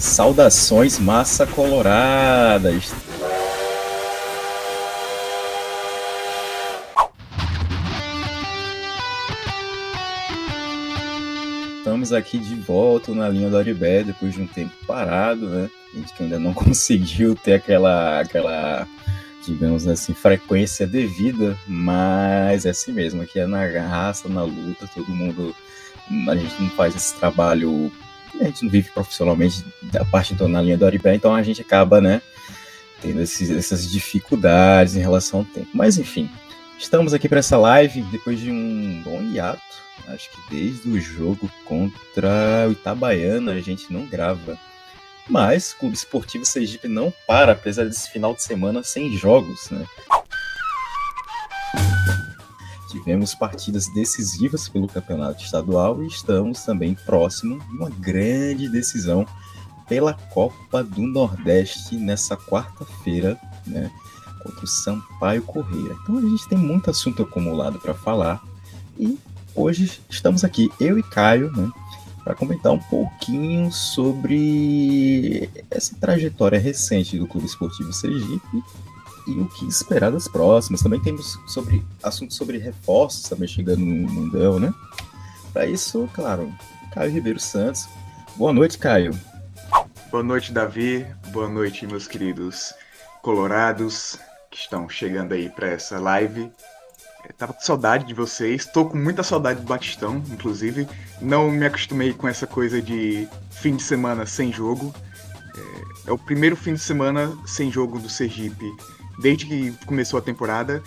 Saudações massa colorada. Estamos aqui de volta na linha do Aribé depois de um tempo parado, né? A gente que ainda não conseguiu ter aquela, aquela, digamos assim, frequência devida, mas é assim mesmo, aqui é na raça, na luta, todo mundo. A gente não faz esse trabalho a gente não vive profissionalmente da parte do, na linha do Aribé, então a gente acaba, né, tendo esses, essas dificuldades em relação ao tempo. Mas enfim, estamos aqui para essa live depois de um bom hiato. Acho que desde o jogo contra o Itabaiana a gente não grava. Mas Clube Esportivo Sergipe não para, apesar desse final de semana sem jogos, né? Tivemos partidas decisivas pelo campeonato estadual e estamos também próximo de uma grande decisão pela Copa do Nordeste nessa quarta-feira, né, contra o Sampaio Correia. Então a gente tem muito assunto acumulado para falar e hoje estamos aqui, eu e Caio, né, para comentar um pouquinho sobre essa trajetória recente do Clube Esportivo Sergipe e o que esperar das próximas. Também temos sobre assuntos sobre reforços também chegando no mundão, né? Para isso, claro, Caio Ribeiro Santos. Boa noite, Caio. Boa noite, Davi. Boa noite, meus queridos colorados que estão chegando aí para essa live. Eu tava com saudade de vocês, tô com muita saudade do Batistão, inclusive. Não me acostumei com essa coisa de fim de semana sem jogo. É, é o primeiro fim de semana sem jogo do Sergipe desde que começou a temporada.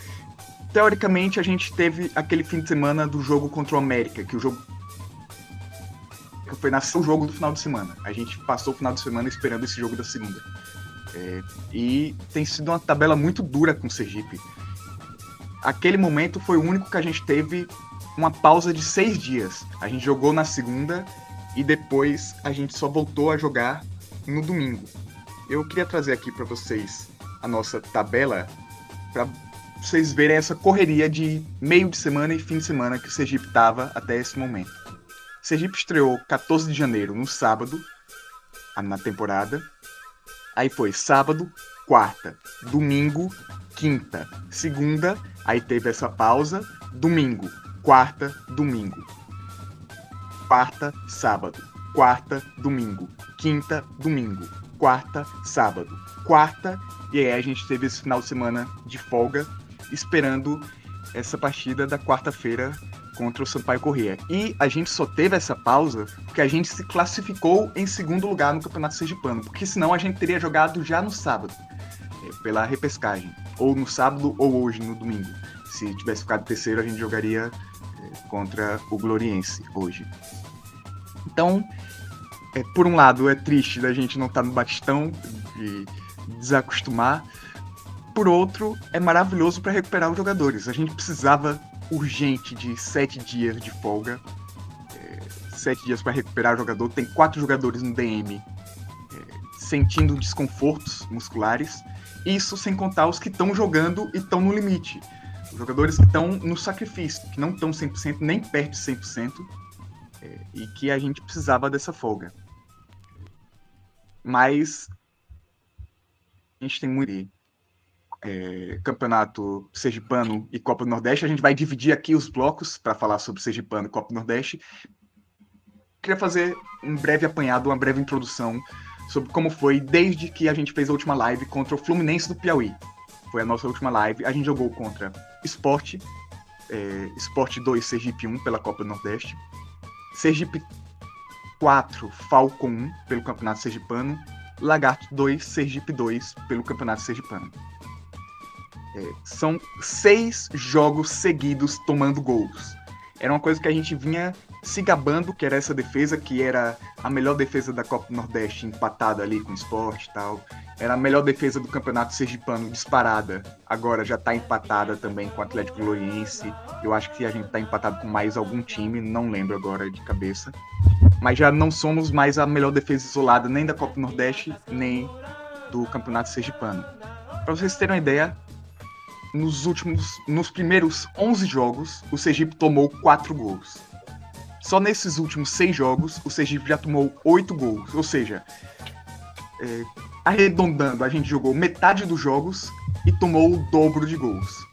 Teoricamente, a gente teve aquele fim de semana do jogo contra o América, que o jogo foi nasceu o jogo do final de semana. A gente passou o final de semana esperando esse jogo da segunda. É, e tem sido uma tabela muito dura com o Sergipe. Aquele momento foi o único que a gente teve uma pausa de seis dias. A gente jogou na segunda e depois a gente só voltou a jogar no domingo. Eu queria trazer aqui para vocês a nossa tabela para vocês verem essa correria de meio de semana e fim de semana que o Sergipe tava até esse momento. O Sergipe estreou 14 de janeiro, no sábado, na temporada. Aí foi sábado, quarta, domingo, quinta, segunda, aí teve essa pausa, domingo, quarta, domingo. Quarta, sábado, quarta, domingo, quinta, domingo, quarta, sábado, quarta e aí a gente teve esse final de semana de folga, esperando essa partida da quarta-feira contra o Sampaio Corrêa. E a gente só teve essa pausa porque a gente se classificou em segundo lugar no Campeonato Sergipano, porque senão a gente teria jogado já no sábado, é, pela repescagem, ou no sábado ou hoje, no domingo. Se tivesse ficado terceiro, a gente jogaria é, contra o Gloriense hoje. Então, é, por um lado, é triste da gente não estar tá no Batistão, e desacostumar. Por outro, é maravilhoso para recuperar os jogadores. A gente precisava urgente de sete dias de folga. É, sete dias para recuperar o jogador. Tem quatro jogadores no DM é, sentindo desconfortos musculares. Isso sem contar os que estão jogando e estão no limite. Os jogadores que estão no sacrifício, que não estão 100%, nem perto de 100%, é, e que a gente precisava dessa folga. Mas a gente tem muito é, campeonato Sergipano e Copa do Nordeste. A gente vai dividir aqui os blocos para falar sobre Sergipano e Copa do Nordeste. Queria fazer um breve apanhado, uma breve introdução sobre como foi desde que a gente fez a última live contra o Fluminense do Piauí. Foi a nossa última live. A gente jogou contra Esporte, é, Esporte 2, Sergipe 1 pela Copa do Nordeste, Sergipe 4, Falcon 1 pelo Campeonato Sergipano Lagarto 2, Sergipe 2 pelo Campeonato Sergipano. É, são seis jogos seguidos tomando gols. Era uma coisa que a gente vinha se gabando, que era essa defesa, que era a melhor defesa da Copa do Nordeste, empatada ali com o esporte e tal. Era a melhor defesa do Campeonato Sergipano, disparada. Agora já está empatada também com o Atlético Gloriense. Eu acho que a gente está empatado com mais algum time, não lembro agora de cabeça mas já não somos mais a melhor defesa isolada nem da Copa do Nordeste, nem do Campeonato Sergipano. Para vocês terem uma ideia, nos últimos, nos primeiros 11 jogos, o Sergipe tomou 4 gols. Só nesses últimos 6 jogos, o Sergipe já tomou 8 gols, ou seja, é, arredondando, a gente jogou metade dos jogos e tomou o dobro de gols.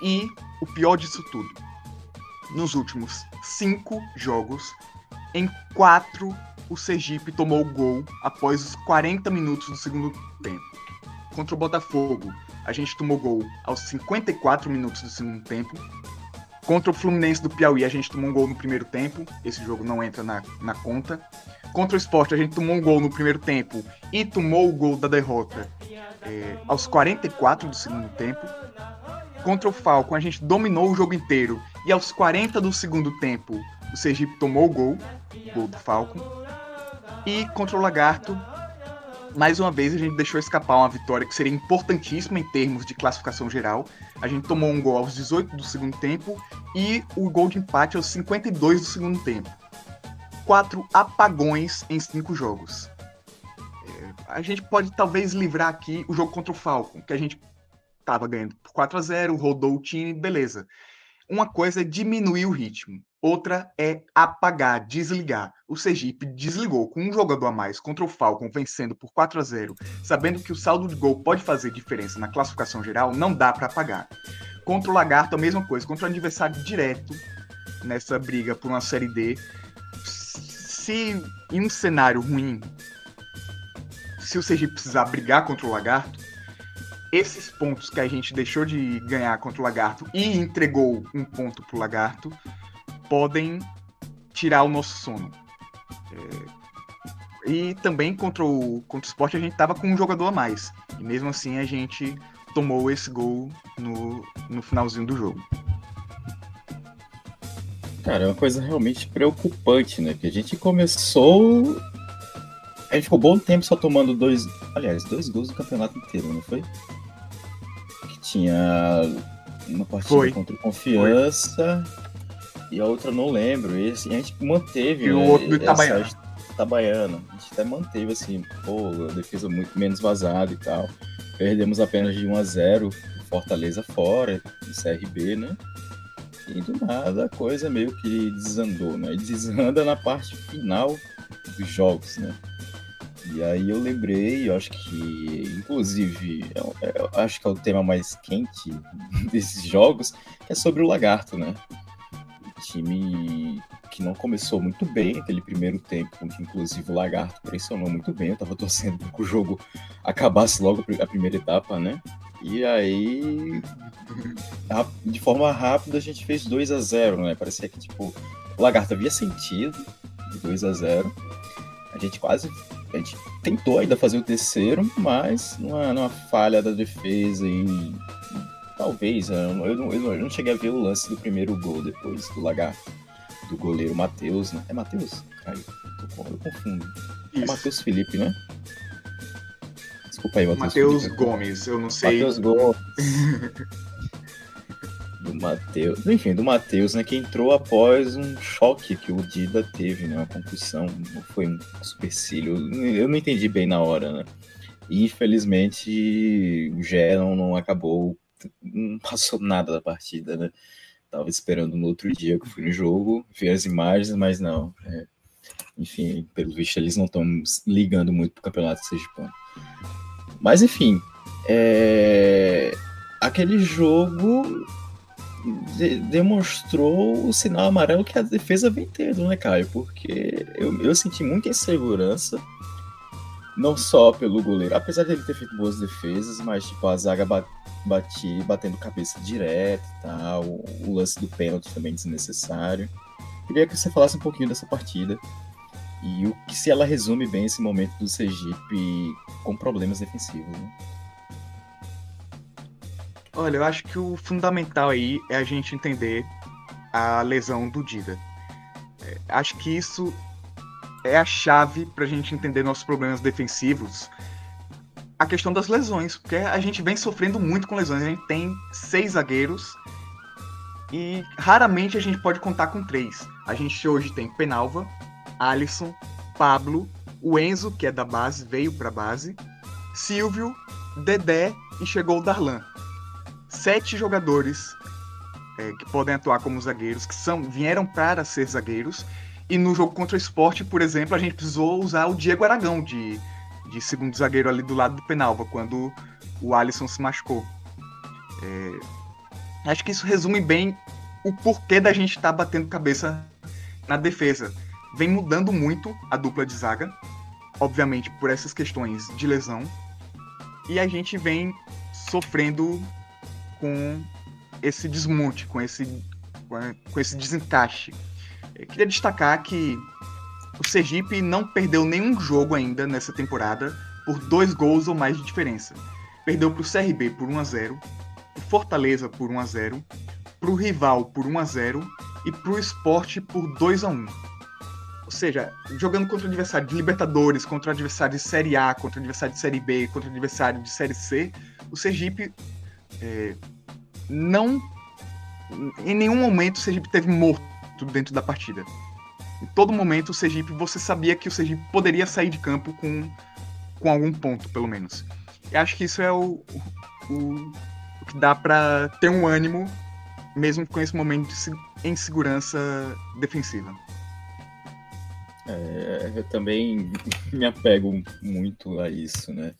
E o pior disso tudo, nos últimos cinco jogos, em quatro o Sergipe tomou gol após os 40 minutos do segundo tempo. Contra o Botafogo, a gente tomou gol aos 54 minutos do segundo tempo. Contra o Fluminense do Piauí, a gente tomou um gol no primeiro tempo. Esse jogo não entra na, na conta. Contra o Sport, a gente tomou um gol no primeiro tempo e tomou o gol da derrota é, aos 44 do segundo tempo. Contra o Falcon, a gente dominou o jogo inteiro e aos 40 do segundo tempo, o Sergipe tomou o gol, gol do Falcon. E contra o Lagarto, mais uma vez a gente deixou escapar uma vitória que seria importantíssima em termos de classificação geral. A gente tomou um gol aos 18 do segundo tempo e o gol de empate aos 52 do segundo tempo. Quatro apagões em cinco jogos. É, a gente pode talvez livrar aqui o jogo contra o Falcon, que a gente estava ganhando por 4 a 0 rodou o time, beleza. Uma coisa é diminuir o ritmo. Outra é apagar, desligar. O Sergipe desligou com um jogador a mais contra o Falcon, vencendo por 4 a 0, sabendo que o saldo de gol pode fazer diferença na classificação geral, não dá para apagar. Contra o Lagarto, a mesma coisa. Contra o adversário direto nessa briga por uma Série D, se em um cenário ruim, se o Sergipe precisar brigar contra o Lagarto, esses pontos que a gente deixou de ganhar contra o Lagarto e entregou um ponto pro Lagarto podem tirar o nosso sono. É... E também contra o, contra o Sport a gente tava com um jogador a mais. E mesmo assim a gente tomou esse gol no, no finalzinho do jogo. Cara, é uma coisa realmente preocupante, né? Que a gente começou. A gente ficou bom tempo só tomando dois. Aliás, dois gols do campeonato inteiro, não foi? Tinha uma partida foi. contra Confiança. Foi e a outra não lembro. E assim, a gente manteve. E o outro do Itabaiana. Itabaiana. A gente até manteve assim, pô, a defesa muito menos vazada e tal. Perdemos apenas de 1 a 0 Fortaleza fora, de CRB, né? E do nada a coisa meio que desandou, né? Desanda na parte final dos jogos, né? E aí eu lembrei, eu acho que, inclusive, eu, eu acho que é o tema mais quente desses jogos, que é sobre o lagarto, né? time que não começou muito bem aquele primeiro tempo, inclusive o Lagarto pressionou muito bem. Eu tava torcendo para que o jogo acabasse logo a primeira etapa, né? E aí, de forma rápida, a gente fez 2 a 0 né? Parecia que tipo, o Lagarto havia sentido de 2 a 0 A gente quase. A gente tentou ainda fazer o terceiro, mas numa, numa falha da defesa e Talvez, eu não, eu, não, eu não cheguei a ver o lance do primeiro gol depois do Lagarto, do goleiro Matheus, né? É Matheus? Caio, eu, eu confundo. É Isso. É Matheus Felipe, né? Desculpa aí, Matheus. Matheus Gomes, eu não sei. Matheus Gomes. do Matheus. Enfim, do Matheus, né? Que entrou após um choque que o Dida teve, né? Uma concussão. Foi um supercílio. Eu não entendi bem na hora, né? E infelizmente o Gé não, não acabou não passou nada da partida, né? Tava esperando no outro dia que eu fui no jogo, vi as imagens, mas não. É, enfim, pelo visto eles não estão ligando muito pro campeonato sergipano. Mas enfim, é... aquele jogo de demonstrou o sinal amarelo que a defesa vem tendo, né, Caio? Porque eu, eu senti muita insegurança não só pelo goleiro, apesar dele ter feito boas defesas, mas tipo, a zaga bati, batendo cabeça direto e tal, o lance do pênalti também desnecessário. Queria que você falasse um pouquinho dessa partida e o que se ela resume bem esse momento do Sergipe com problemas defensivos. Né? Olha, eu acho que o fundamental aí é a gente entender a lesão do Dida. É, acho que isso é a chave para a gente entender nossos problemas defensivos. A questão das lesões, porque a gente vem sofrendo muito com lesões. A gente tem seis zagueiros e raramente a gente pode contar com três. A gente hoje tem Penalva, Alisson, Pablo, o Enzo, que é da base, veio para base, Silvio, Dedé e chegou o Darlan. Sete jogadores é, que podem atuar como zagueiros, que são vieram para ser zagueiros e no jogo contra o esporte, por exemplo, a gente precisou usar o Diego Aragão de, de segundo zagueiro ali do lado do Penalva, quando o Alisson se machucou. É, acho que isso resume bem o porquê da gente estar tá batendo cabeça na defesa. Vem mudando muito a dupla de zaga, obviamente por essas questões de lesão, e a gente vem sofrendo com esse desmonte, com esse, com esse desencaixe. Eu queria destacar que o Sergipe não perdeu nenhum jogo ainda nessa temporada por dois gols ou mais de diferença. Perdeu para o CRB por 1 a 0, o Fortaleza por 1 a 0, para o rival por 1 a 0 e para o Esporte por 2 a 1. Ou seja, jogando contra adversário de Libertadores, contra adversário de Série A, contra adversário de Série B, contra adversário de Série C, o Sergipe é, não. Em nenhum momento o Sergipe teve morto dentro da partida. Em todo momento o Sergipe, você sabia que o Sergipe poderia sair de campo com, com algum ponto, pelo menos. E acho que isso é o, o, o que dá para ter um ânimo, mesmo com esse momento de insegurança defensiva. É, eu também me apego muito a isso, né?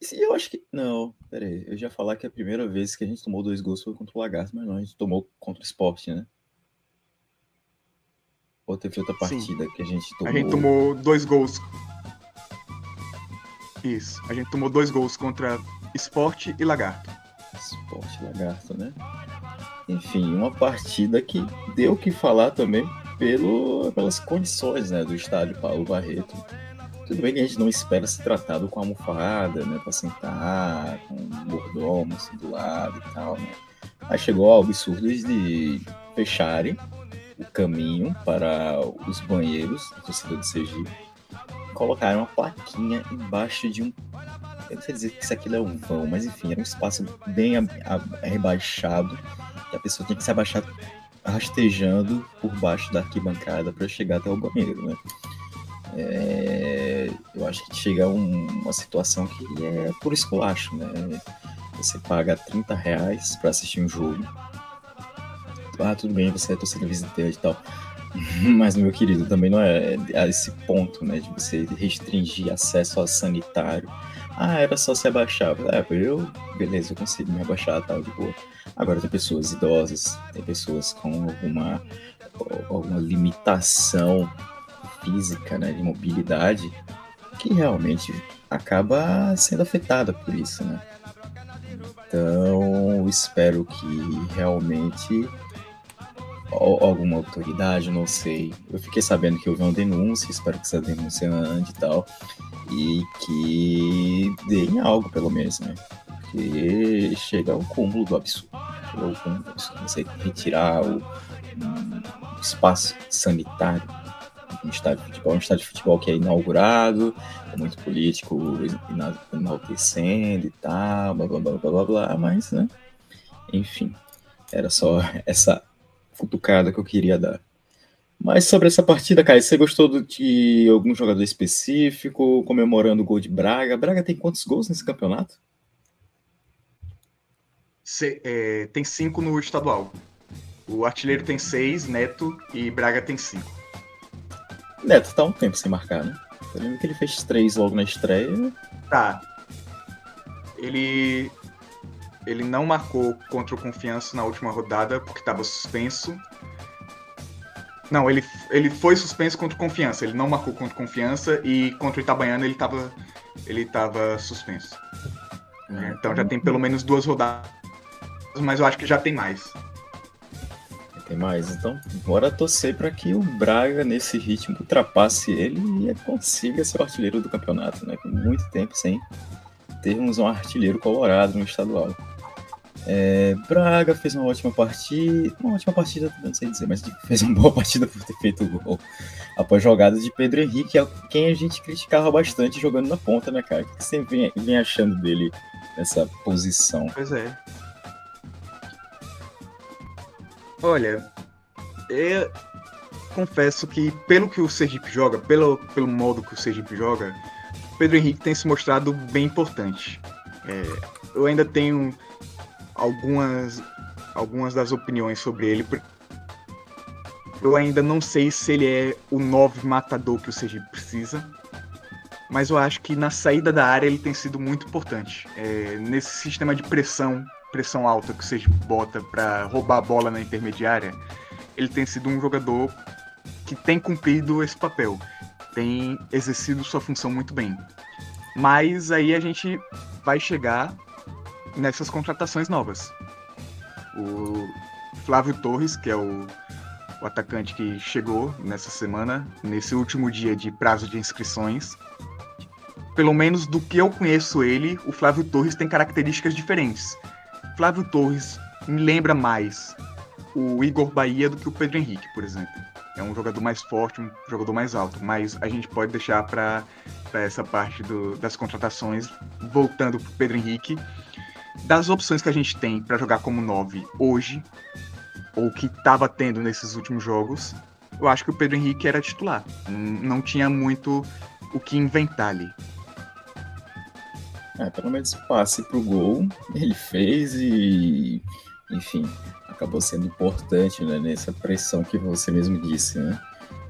E eu acho que. Não, peraí. Eu já falar que a primeira vez que a gente tomou dois gols foi contra o Lagarto, mas não, a gente tomou contra o Sport, né? Ou teve outra partida Sim. que a gente tomou. A gente tomou dois gols. Isso. A gente tomou dois gols contra Sport e Lagarto. Sport e Lagarto, né? Enfim, uma partida que deu o que falar também pelo, pelas condições né, do estádio Paulo Barreto tudo bem que a gente não espera ser tratado com almofada, né? Pra sentar, com um mordomo assim do lado e tal, né? Mas chegou ao absurdo de fecharem o caminho para os banheiros do torcedor de Sergipe. Colocaram uma plaquinha embaixo de um. Eu não sei dizer que isso aqui é um vão, mas enfim, era um espaço bem rebaixado. E a pessoa tinha que se abaixar rastejando por baixo da arquibancada para chegar até o banheiro, né? É, eu acho que chega a um, uma situação que é por esculacho, né? Você paga 30 reais para assistir um jogo. Ah, tudo bem, você é torcedor visitante e tal. Mas, meu querido, também não é a esse ponto, né? De você restringir acesso ao sanitário. Ah, era só se abaixar. É, eu, beleza, eu consigo me abaixar tal, de boa. Agora tem pessoas idosas, tem pessoas com alguma, alguma limitação física, né, de mobilidade, que realmente acaba sendo afetada por isso, né? Então, espero que realmente alguma autoridade, não sei. Eu fiquei sabendo que houve uma denúncia, espero que essa denúncia ande e tal, e que deem algo, pelo menos, né? Porque chega ao cúmulo do absurdo. Chega ao cúmulo do absurdo. Você retirar o um espaço sanitário um estádio de futebol, um estádio de futebol que é inaugurado, é muito político enaltecendo e tal, blá blá blá blá blá, mas, né? Enfim, era só essa cutucada que eu queria dar. Mas sobre essa partida, Caio, você gostou de algum jogador específico, comemorando o gol de Braga? Braga tem quantos gols nesse campeonato? É, tem cinco no estadual. O artilheiro tem seis, Neto, e Braga tem cinco. Neto tá um tempo sem marcar, né? Eu lembro que ele fez três logo na estreia. Tá. Ele. Ele não marcou contra o Confiança na última rodada porque estava suspenso. Não, ele, ele foi suspenso contra o Confiança. Ele não marcou contra o Confiança e contra o Itabaiana ele estava ele tava suspenso. É, então já tem pelo menos duas rodadas, mas eu acho que já tem mais. Tem mais. Então, bora torcer para que o Braga, nesse ritmo, ultrapasse ele e consiga ser o artilheiro do campeonato, né? Com muito tempo sem termos um artilheiro colorado no estadual. É, Braga fez uma ótima partida, uma ótima partida, não sei dizer, mas fez uma boa partida por ter feito o gol após jogadas de Pedro Henrique, quem a gente criticava bastante jogando na ponta, né, cara? O que você vem, vem achando dele nessa posição? Pois é. Olha, eu confesso que pelo que o Sergipe joga, pelo, pelo modo que o Sergipe joga, Pedro Henrique tem se mostrado bem importante. É, eu ainda tenho algumas, algumas das opiniões sobre ele. Eu ainda não sei se ele é o novo matador que o Sergipe precisa. mas eu acho que na saída da área ele tem sido muito importante. É, nesse sistema de pressão, pressão alta que você bota para roubar a bola na intermediária, ele tem sido um jogador que tem cumprido esse papel, tem exercido sua função muito bem. Mas aí a gente vai chegar nessas contratações novas. O Flávio Torres, que é o, o atacante que chegou nessa semana, nesse último dia de prazo de inscrições, pelo menos do que eu conheço ele, o Flávio Torres tem características diferentes. Flávio Torres me lembra mais o Igor Bahia do que o Pedro Henrique, por exemplo. É um jogador mais forte, um jogador mais alto, mas a gente pode deixar para essa parte do, das contratações, voltando para Pedro Henrique. Das opções que a gente tem para jogar como 9 hoje, ou que estava tendo nesses últimos jogos, eu acho que o Pedro Henrique era titular. Não tinha muito o que inventar ali. É, pelo menos passe pro gol, ele fez e, enfim, acabou sendo importante né, nessa pressão que você mesmo disse, né?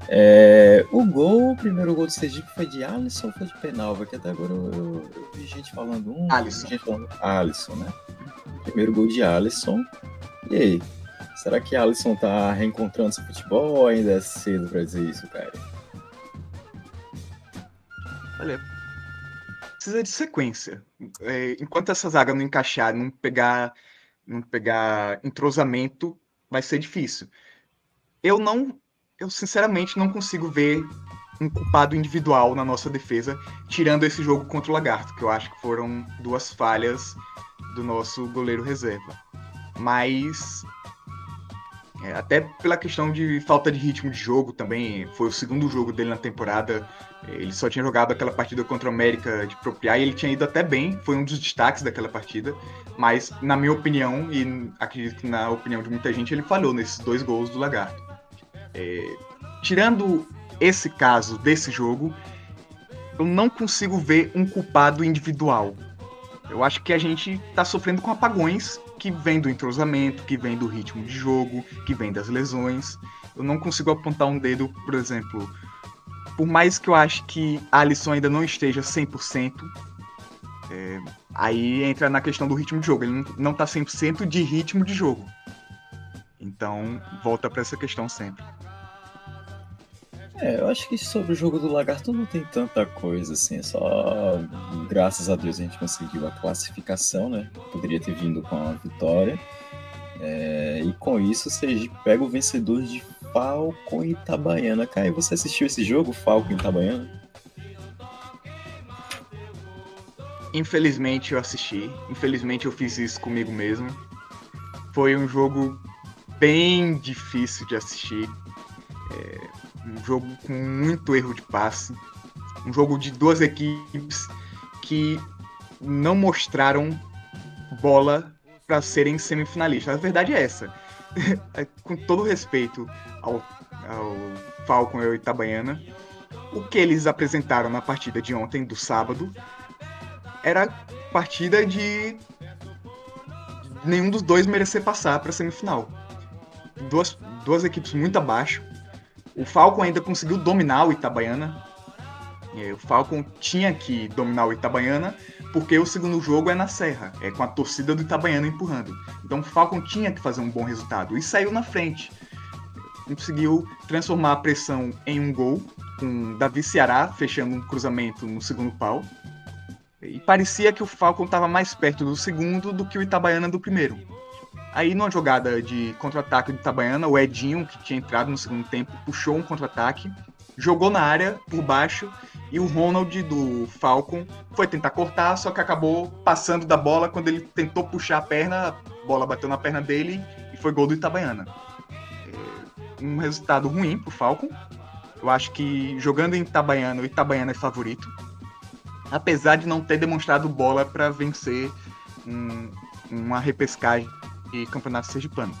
É, o gol, o primeiro gol do Sergipe foi de Alisson ou foi de Penalva? Que até agora eu, eu, eu vi gente falando um, Alisson. gente falando Alisson, né? Primeiro gol de Alisson. E aí? Será que Alisson tá reencontrando seu futebol ou ainda é cedo pra dizer isso, cara? Olha, precisa de sequência. É, enquanto essa zaga não encaixar, não pegar, não pegar entrosamento, vai ser difícil. Eu não, eu sinceramente não consigo ver um culpado individual na nossa defesa, tirando esse jogo contra o Lagarto, que eu acho que foram duas falhas do nosso goleiro reserva. Mas é, até pela questão de falta de ritmo de jogo também, foi o segundo jogo dele na temporada. Ele só tinha jogado aquela partida contra o América de Propriar e ele tinha ido até bem, foi um dos destaques daquela partida. Mas, na minha opinião, e acredito que na opinião de muita gente, ele falhou nesses dois gols do Lagarto. É, tirando esse caso desse jogo, eu não consigo ver um culpado individual. Eu acho que a gente está sofrendo com apagões que vem do entrosamento, que vem do ritmo de jogo, que vem das lesões. Eu não consigo apontar um dedo, por exemplo, por mais que eu ache que a Alisson ainda não esteja 100%, é, aí entra na questão do ritmo de jogo. Ele não está 100% de ritmo de jogo. Então, volta para essa questão sempre. É, eu acho que sobre o jogo do Lagarto não tem tanta coisa, assim, só graças a Deus a gente conseguiu a classificação, né? Poderia ter vindo com a vitória. É, e com isso você pega o vencedor de Falcon e Itabaiana. Caio, você assistiu esse jogo, Falcon e Itabaiana? Infelizmente eu assisti. Infelizmente eu fiz isso comigo mesmo. Foi um jogo bem difícil de assistir. É, um jogo com muito erro de passe, um jogo de duas equipes que não mostraram bola para serem semifinalistas. A verdade é essa. com todo respeito ao, ao Falcon e ao Itabaiana, o que eles apresentaram na partida de ontem, do sábado, era partida de nenhum dos dois merecer passar para a semifinal. Duas, duas equipes muito abaixo, o Falcon ainda conseguiu dominar o Itabaiana. O Falcon tinha que dominar o Itabaiana, porque o segundo jogo é na Serra, é com a torcida do Itabaiana empurrando. Então o Falcon tinha que fazer um bom resultado e saiu na frente. Conseguiu transformar a pressão em um gol, com Davi Ceará fechando um cruzamento no segundo pau. E parecia que o Falcon estava mais perto do segundo do que o Itabaiana do primeiro. Aí, numa jogada de contra-ataque do Itabaiana, o Edinho, que tinha entrado no segundo tempo, puxou um contra-ataque, jogou na área por baixo e o Ronald do Falcon foi tentar cortar, só que acabou passando da bola quando ele tentou puxar a perna, a bola bateu na perna dele e foi gol do Itabaiana. É um resultado ruim pro Falcon. Eu acho que jogando em Itabaiana, o Itabaiana é favorito. Apesar de não ter demonstrado bola para vencer um, uma repescagem e Campeonato Sergipano.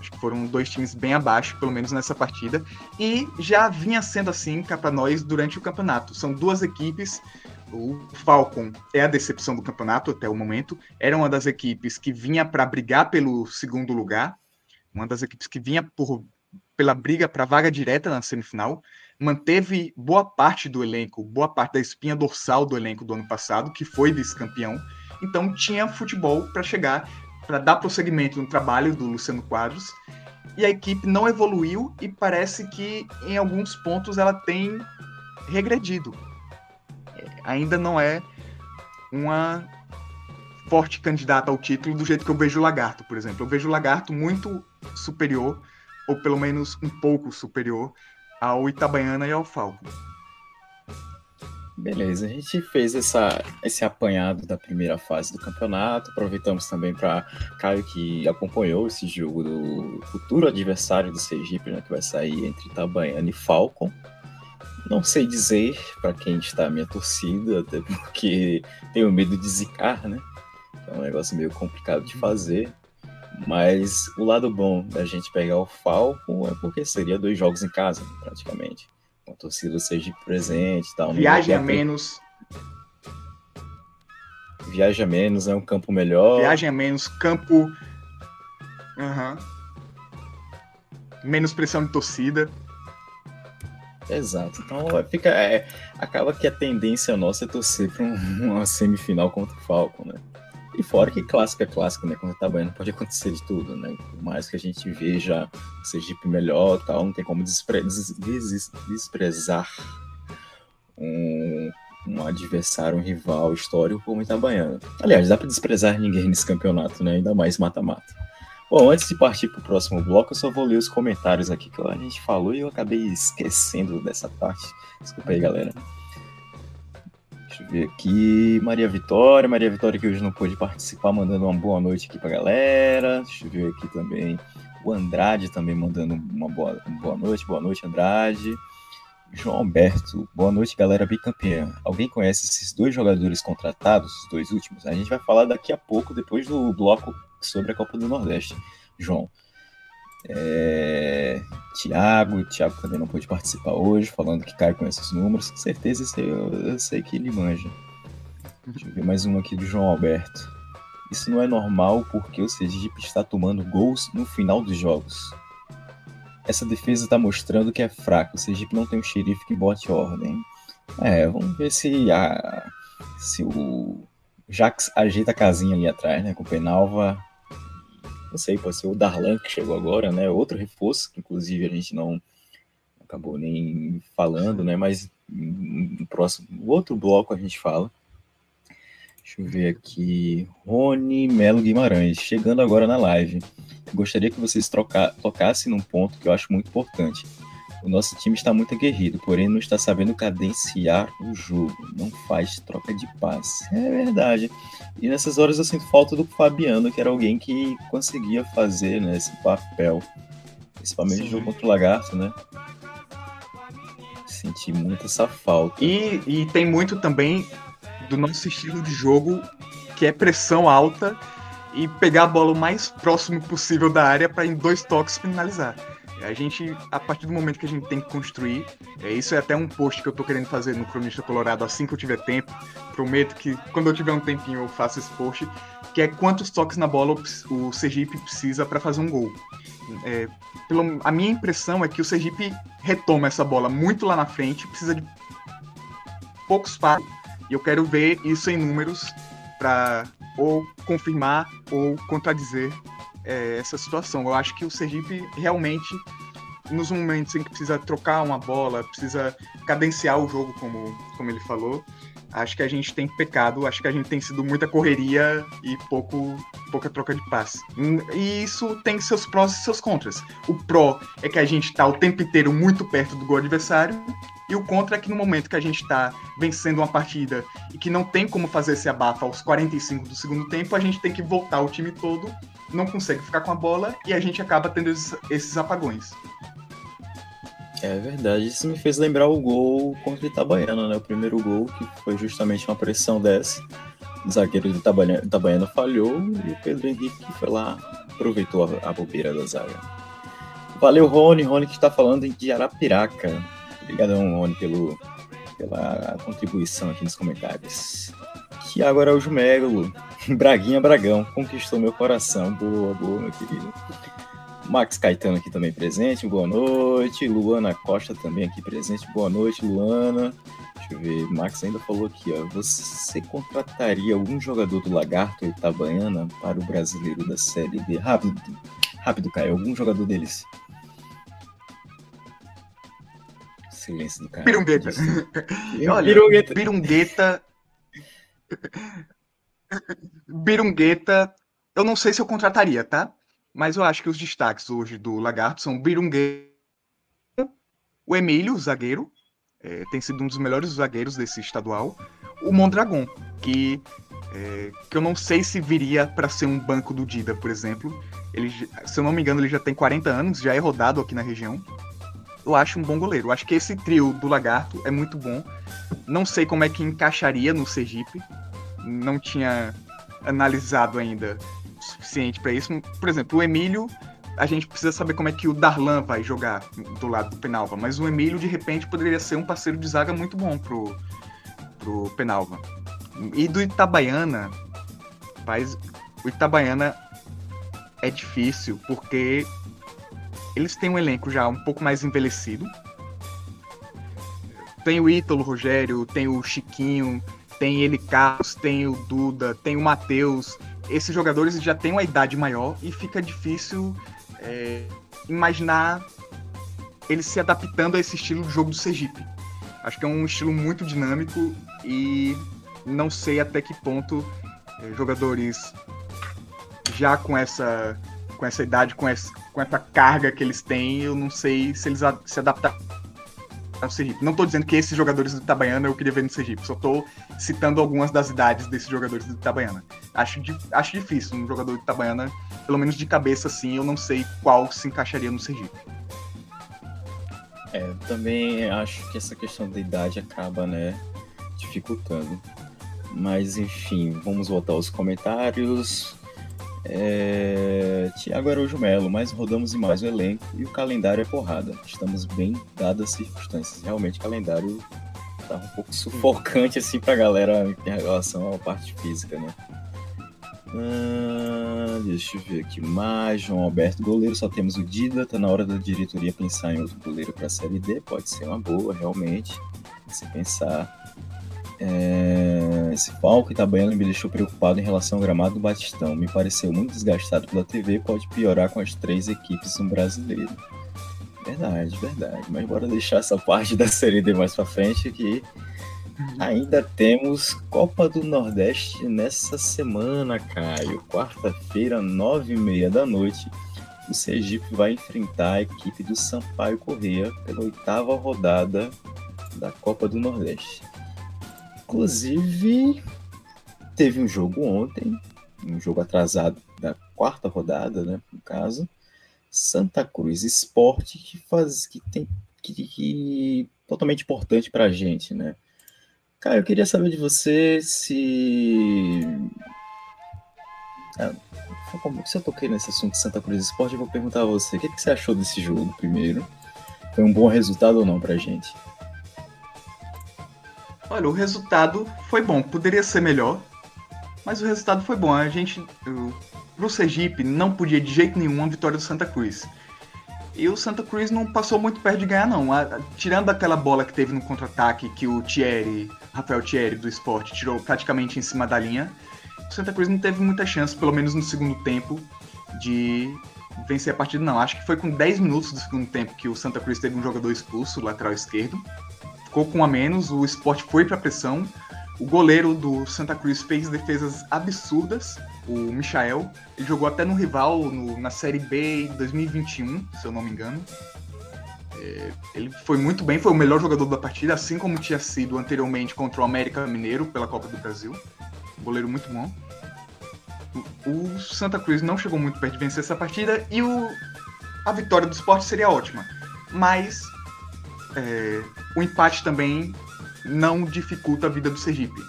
Acho que foram dois times bem abaixo, pelo menos nessa partida. E já vinha sendo assim para nós durante o campeonato. São duas equipes. O Falcon é a decepção do campeonato até o momento. Era uma das equipes que vinha para brigar pelo segundo lugar. Uma das equipes que vinha por, pela briga para vaga direta na semifinal. manteve boa parte do elenco, boa parte da espinha dorsal do elenco do ano passado, que foi vice-campeão. Então tinha futebol para chegar, para dar prosseguimento no trabalho do Luciano Quadros. E a equipe não evoluiu e parece que em alguns pontos ela tem regredido. Ainda não é uma forte candidata ao título do jeito que eu vejo o Lagarto, por exemplo. Eu vejo o Lagarto muito superior, ou pelo menos um pouco superior, ao Itabaiana e ao Falco. Beleza, a gente fez essa, esse apanhado da primeira fase do campeonato. Aproveitamos também para Caio, que acompanhou esse jogo do futuro adversário do Sergipe, né, que vai sair entre Itabaiana e Falcon. Não sei dizer para quem está a minha torcida, até porque tenho medo de zicar, né? É um negócio meio complicado de fazer. Mas o lado bom da gente pegar o Falcon é porque seria dois jogos em casa, praticamente. A torcida seja presente e tal. Viagem a menos. Viagem a menos, é um campo melhor. Viagem a menos, campo. Uhum. Menos pressão de torcida. Exato. Então fica, é, acaba que a tendência nossa é torcer para um, uma semifinal contra o Falcon, né? E fora que clássico é clássico, né? Quando tá banhando pode acontecer de tudo, né? Por mais que a gente veja Sergipe melhor tal, não tem como despre des des desprezar um, um, adversário, um rival histórico como Itabaiana. Aliás, dá para desprezar ninguém nesse campeonato, né? Ainda mais mata-mata. Bom, antes de partir para o próximo bloco, eu só vou ler os comentários aqui que a gente falou e eu acabei esquecendo dessa parte. Desculpa aí, galera. Deixa eu ver aqui. Maria Vitória. Maria Vitória que hoje não pôde participar, mandando uma boa noite aqui pra galera. Deixa eu ver aqui também. O Andrade também mandando uma boa, uma boa noite. Boa noite, Andrade. João Alberto, boa noite, galera bicampeã. Alguém conhece esses dois jogadores contratados, os dois últimos? A gente vai falar daqui a pouco, depois do bloco sobre a Copa do Nordeste. João, é... Tiago, Tiago também não pôde participar hoje, falando que Caio conhece os números. Com certeza esse eu, eu sei que ele manja. Deixa eu ver mais um aqui do João Alberto. Isso não é normal porque o Sergipe está tomando gols no final dos jogos. Essa defesa está mostrando que é fraco. O Sergipe não tem um xerife que bote ordem. É, vamos ver se a se o Jax ajeita a casinha ali atrás, né? Com o Penalva não sei, pode ser o Darlan que chegou agora, né? Outro reforço, que inclusive a gente não acabou nem falando, né? Mas no próximo, no outro bloco a gente fala. Deixa eu ver aqui. Rony Melo Guimarães, chegando agora na live. Gostaria que vocês tocassem num ponto que eu acho muito importante. O nosso time está muito aguerrido, porém não está sabendo cadenciar o jogo, não faz troca de passe. É verdade. E nessas horas eu sinto falta do Fabiano, que era alguém que conseguia fazer né, esse papel. Principalmente no jogo contra o Lagarto, né? Senti muito essa falta. E, e tem muito também do nosso estilo de jogo, que é pressão alta e pegar a bola o mais próximo possível da área para em dois toques finalizar. A gente, a partir do momento que a gente tem que construir, é, isso é até um post que eu tô querendo fazer no Cronista Colorado assim que eu tiver tempo. Prometo que quando eu tiver um tempinho eu faço esse post, que é quantos toques na bola o Sergipe precisa para fazer um gol. É, pelo, a minha impressão é que o Sergipe retoma essa bola muito lá na frente, precisa de poucos passos. E eu quero ver isso em números para ou confirmar ou contradizer é, essa situação. Eu acho que o Sergipe realmente, nos momentos em que precisa trocar uma bola, precisa cadenciar o jogo, como, como ele falou, acho que a gente tem pecado, acho que a gente tem sido muita correria e pouco, pouca troca de passe. E isso tem seus prós e seus contras. O pró é que a gente está o tempo inteiro muito perto do gol adversário, e o contra é que no momento que a gente está vencendo uma partida e que não tem como fazer esse abafa aos 45 do segundo tempo, a gente tem que voltar o time todo não consegue ficar com a bola e a gente acaba tendo esses, apagões. É verdade, isso me fez lembrar o gol contra o Itabaiana, né? O primeiro gol, que foi justamente uma pressão dessa. O zagueiro do Itabaiana, falhou e o Pedro Henrique foi lá, aproveitou a, bobeira da zaga. Valeu, Rony. Rony que está falando de Arapiraca. Obrigadão, Rony, pelo, pela contribuição aqui nos comentários. Tiago Araújo Melo, Braguinha Bragão, conquistou meu coração. Boa, boa, meu querido. Max Caetano aqui também presente, boa noite. Luana Costa também aqui presente, boa noite, Luana. Deixa eu ver, Max ainda falou aqui, ó. Você contrataria algum jogador do Lagarto ou Itabaiana para o brasileiro da Série D? Rápido, rápido, Caio, algum jogador deles? Silêncio do cara. Pirungueta. Olha, Pirungueta. Birungueta. Birungueta. Eu não sei se eu contrataria, tá? Mas eu acho que os destaques hoje do Lagarto são Birungueta, o Emílio, o zagueiro, é, tem sido um dos melhores zagueiros desse estadual, o Mondragon, que, é, que eu não sei se viria para ser um banco do Dida, por exemplo. Ele, se eu não me engano, ele já tem 40 anos, já é rodado aqui na região. Eu acho um bom goleiro. Eu acho que esse trio do Lagarto é muito bom. Não sei como é que encaixaria no Sergipe. Não tinha analisado ainda o suficiente para isso. Por exemplo, o Emílio, a gente precisa saber como é que o Darlan vai jogar do lado do Penalva. Mas o Emílio, de repente, poderia ser um parceiro de zaga muito bom pro, pro Penalva. E do Itabaiana, faz, o Itabaiana é difícil porque eles têm um elenco já um pouco mais envelhecido. Tem o Ítalo Rogério, tem o Chiquinho, tem ele Carlos, tem o Duda, tem o Matheus. Esses jogadores já têm uma idade maior e fica difícil é, imaginar eles se adaptando a esse estilo de jogo do Sergipe. Acho que é um estilo muito dinâmico e não sei até que ponto é, jogadores já com essa com essa idade, com essa, com essa carga que eles têm, eu não sei se eles a, se adaptaram ao Sergipe. Não estou dizendo que esses jogadores do Itabaiana eu queria ver no Sergipe, só estou citando algumas das idades desses jogadores do Itabaiana. Acho, acho difícil um jogador do Itabaiana, pelo menos de cabeça assim, eu não sei qual se encaixaria no Sergipe. É, também acho que essa questão da idade acaba, né, dificultando. Mas enfim, vamos voltar aos comentários. É... Tiago Araújo Melo, mas rodamos mais o elenco e o calendário é porrada. Estamos bem dadas as circunstâncias. Realmente calendário tá um pouco sufocante assim pra galera em relação à parte física, né? Ah, deixa eu ver aqui mais. João Alberto, goleiro, só temos o Dida. Tá na hora da diretoria pensar em outro goleiro para a Série D. Pode ser uma boa, realmente. Se pensar é, esse palco Itabaiana me deixou preocupado em relação ao gramado do Batistão. Me pareceu muito desgastado pela TV pode piorar com as três equipes no brasileiro. Verdade, verdade. Mas bora deixar essa parte da Série D mais pra frente que ainda temos Copa do Nordeste nessa semana, Caio. Quarta-feira, nove e meia da noite. O Sergipe vai enfrentar a equipe do Sampaio Correia pela oitava rodada da Copa do Nordeste. Inclusive, teve um jogo ontem, um jogo atrasado da quarta rodada, né, no caso, Santa Cruz Esporte, que faz que tem que, que totalmente importante para a gente, né? Cara, eu queria saber de você se ah, se eu toquei nesse assunto de Santa Cruz Esporte, eu vou perguntar a você, o que, que você achou desse jogo primeiro? Foi um bom resultado ou não pra gente? Olha, o resultado foi bom. Poderia ser melhor, mas o resultado foi bom. A gente, pro Sergipe, não podia de jeito nenhum a vitória do Santa Cruz. E o Santa Cruz não passou muito perto de ganhar, não. A, tirando aquela bola que teve no contra-ataque que o Thierry, Rafael Thierry do esporte, tirou praticamente em cima da linha, o Santa Cruz não teve muita chance, pelo menos no segundo tempo, de vencer a partida, não. Acho que foi com 10 minutos do segundo tempo que o Santa Cruz teve um jogador expulso, lateral esquerdo ficou com um a menos, o esporte foi para pressão. O goleiro do Santa Cruz fez defesas absurdas, o Michael. Ele jogou até no rival no, na Série B em 2021, se eu não me engano. É, ele foi muito bem, foi o melhor jogador da partida, assim como tinha sido anteriormente contra o América Mineiro pela Copa do Brasil. Um goleiro muito bom. O, o Santa Cruz não chegou muito perto de vencer essa partida e o, a vitória do esporte seria ótima. Mas é, o empate também não dificulta a vida do Sergipe.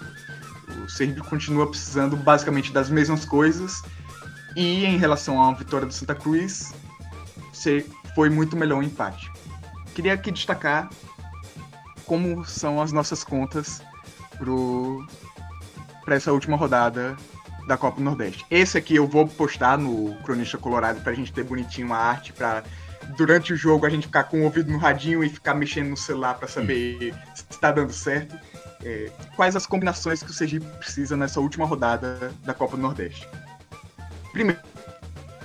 O Sergipe continua precisando basicamente das mesmas coisas e em relação à vitória do Santa Cruz, foi muito melhor o empate. Queria aqui destacar como são as nossas contas para essa última rodada da Copa do Nordeste. Esse aqui eu vou postar no Cronista Colorado pra gente ter bonitinho uma arte pra durante o jogo a gente ficar com o ouvido no radinho e ficar mexendo no celular para saber se está dando certo. É, quais as combinações que o Sergipe precisa nessa última rodada da Copa do Nordeste? Primeiro,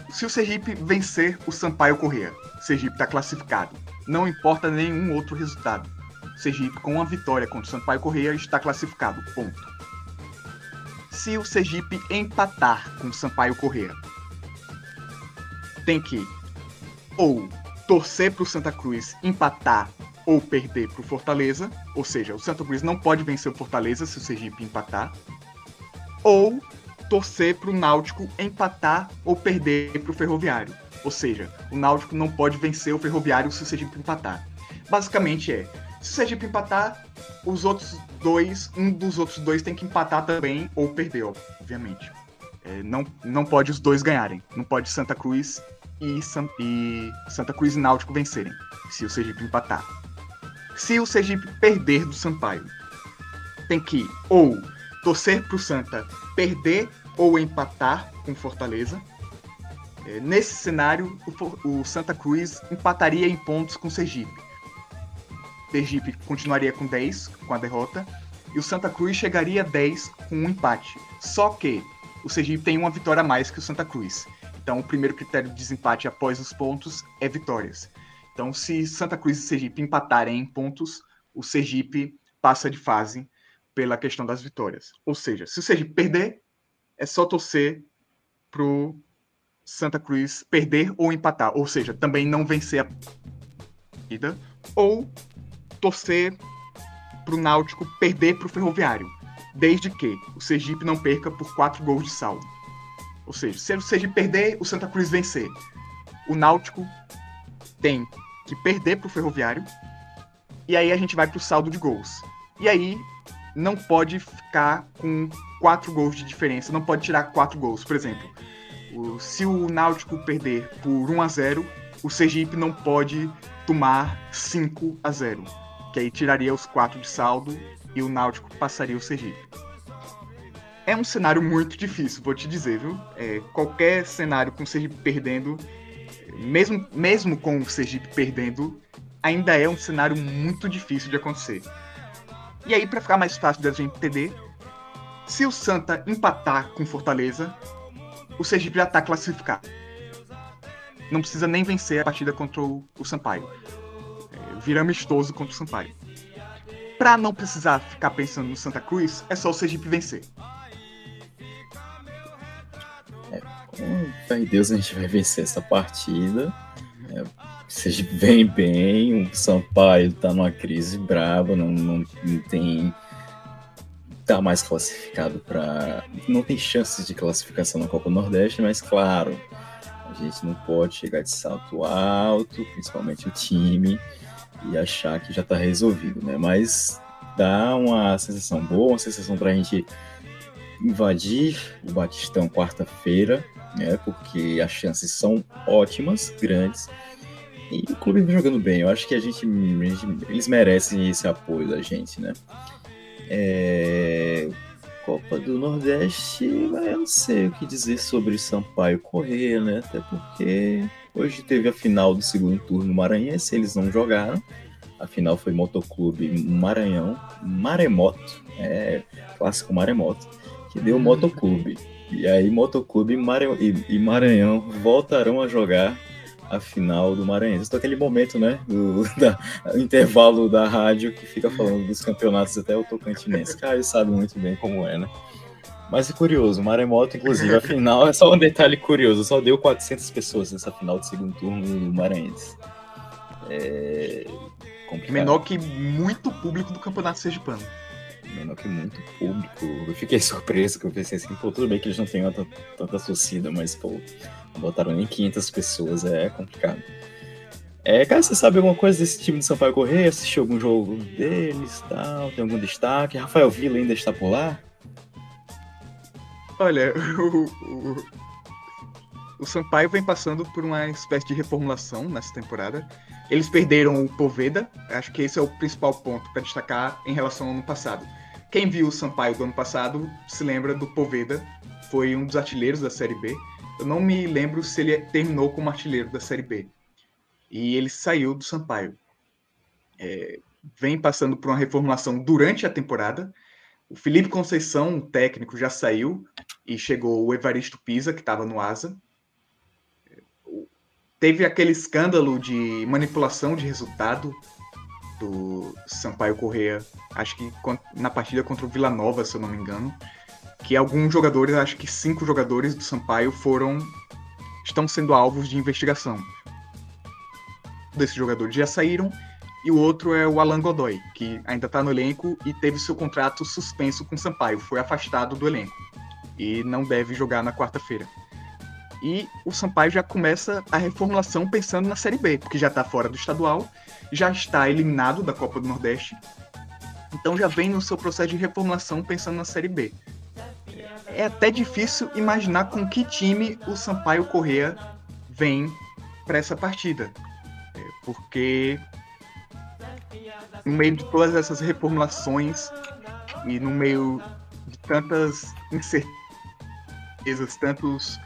se o Sergipe vencer o Sampaio Corrêa, Sergipe está classificado. Não importa nenhum outro resultado. Sergipe, com uma vitória contra o Sampaio Corrêa, está classificado. Ponto. Se o Sergipe empatar com o Sampaio Corrêa, tem que ou torcer para o Santa Cruz empatar ou perder para o Fortaleza, ou seja, o Santa Cruz não pode vencer o Fortaleza se o Sergipe empatar, ou torcer para o Náutico empatar ou perder para o Ferroviário, ou seja, o Náutico não pode vencer o Ferroviário se o Sergipe empatar. Basicamente é, se o Sergipe empatar, os outros dois, um dos outros dois tem que empatar também ou perder, obviamente. É, não, não pode os dois ganharem. Não pode Santa Cruz e, e Santa Cruz e Náutico vencerem, se o Sergipe empatar. Se o Sergipe perder do Sampaio, tem que ou torcer para o Santa perder ou empatar com Fortaleza. É, nesse cenário, o, o, Santa Cruz empataria em pontos com o Sergipe. Sergipe continuaria com 10 com a derrota e o Santa Cruz chegaria a 10 com um empate. Só que o Sergipe tem uma vitória a mais que o Santa Cruz. Então, o primeiro critério de desempate após os pontos é vitórias. Então, se Santa Cruz e Sergipe empatarem em pontos, o Sergipe passa de fase pela questão das vitórias. Ou seja, se o Sergipe perder, é só torcer pro Santa Cruz perder ou empatar. Ou seja, também não vencer a partida. Ou torcer pro Náutico perder pro Ferroviário. Desde que o Sergipe não perca por quatro gols de saldo. Ou seja, se o Sergipe perder, o Santa Cruz vencer. O Náutico tem que perder para o Ferroviário. E aí a gente vai para o saldo de gols. E aí não pode ficar com quatro gols de diferença, não pode tirar quatro gols. Por exemplo, o, se o Náutico perder por 1 a 0 o Sergipe não pode tomar 5 a 0 que aí tiraria os quatro de saldo e o Náutico passaria o Sergipe é um cenário muito difícil, vou te dizer, viu? É, qualquer cenário com o Sergipe perdendo, mesmo, mesmo com o Sergipe perdendo, ainda é um cenário muito difícil de acontecer. E aí, para ficar mais fácil da gente entender, se o Santa empatar com Fortaleza, o Sergipe já está classificado. Não precisa nem vencer a partida contra o, o Sampaio. É, vira amistoso contra o Sampaio. Para não precisar ficar pensando no Santa Cruz, é só o Sergipe vencer. Fé em Deus a gente vai vencer essa partida. É, seja bem, bem. O Sampaio tá numa crise brava, não, não, não tem. tá mais classificado para. Não tem chances de classificação na Copa Nordeste, mas claro, a gente não pode chegar de salto alto, principalmente o time, e achar que já tá resolvido, né? Mas dá uma sensação boa, uma sensação pra gente invadir o Batistão quarta-feira né? Porque as chances são ótimas, grandes. E o clube vem jogando bem. Eu acho que a gente, a gente eles merecem esse apoio da gente, né? É, Copa do Nordeste, eu não sei o que dizer sobre Sampaio Corrêa, né? Até porque hoje teve a final do segundo turno Maranhense, eles não jogaram. A final foi Motoclube Maranhão, Maremoto, é, clássico Maremoto, que deu Motoclube. E aí Motoclube e Maranhão voltarão a jogar a final do Maranhão. Estou aquele momento, né, do da, intervalo da rádio que fica falando dos campeonatos até o Tocantinense. Caio sabe muito bem como é, né? Mas é curioso, Maremoto, inclusive, a final é só um detalhe curioso, só deu 400 pessoas nessa final de segundo turno no Maranhense. É... Menor que muito público do Campeonato Sergipano menor que muito público. Eu fiquei surpreso que eu pensei assim, pô, tudo bem que eles não tenham tanta, torcida, mas, pô, não botaram nem 500 pessoas, é complicado. É, cara, você sabe alguma coisa desse time de Sampaio Correia? Assistiu algum jogo deles tal? Tem algum destaque? Rafael Vila ainda está por lá? Olha, o, o Sampaio vem passando por uma espécie de reformulação nessa temporada. Eles perderam o Poveda, acho que esse é o principal ponto para destacar em relação ao ano passado. Quem viu o Sampaio do ano passado se lembra do Poveda, foi um dos artilheiros da Série B. Eu não me lembro se ele terminou como artilheiro da Série B. E ele saiu do Sampaio. É, vem passando por uma reformulação durante a temporada. O Felipe Conceição, o técnico, já saiu e chegou o Evaristo Pisa, que estava no Asa. Teve aquele escândalo de manipulação de resultado do Sampaio Correa, acho que na partida contra o Vila Nova, se eu não me engano, que alguns jogadores, acho que cinco jogadores do Sampaio foram estão sendo alvos de investigação. Desses jogadores já saíram e o outro é o Alan Godoy, que ainda está no elenco e teve seu contrato suspenso com o Sampaio, foi afastado do elenco e não deve jogar na quarta-feira. E o Sampaio já começa a reformulação pensando na Série B, porque já está fora do estadual, já está eliminado da Copa do Nordeste, então já vem no seu processo de reformulação pensando na Série B. É até difícil imaginar com que time o Sampaio Correa vem para essa partida, é, porque no meio de todas essas reformulações e no meio de tantas incertezas, tantos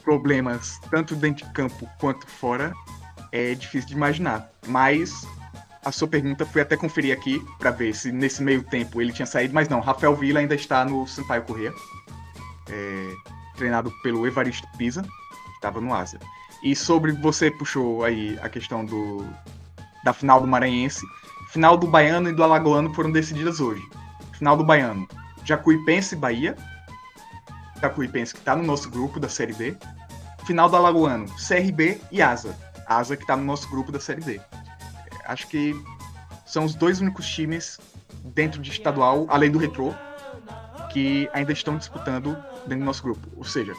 problemas, tanto dentro de campo quanto fora, é difícil de imaginar. Mas a sua pergunta foi até conferir aqui para ver se nesse meio tempo ele tinha saído, mas não, Rafael Vila ainda está no Sampaio Corrêa, é, treinado pelo Evaristo Pisa, que estava no Asa. E sobre você puxou aí a questão do da final do Maranhense, final do Baiano e do Alagoano foram decididas hoje. Final do Baiano, Jacuipense e Bahia, Jacuipense que está no nosso grupo da Série B. Final do Alagoano, CRB e Asa. Asa que está no nosso grupo da Série B. Acho que são os dois únicos times dentro de estadual, além do Retrô, que ainda estão disputando dentro do nosso grupo. Ou seja,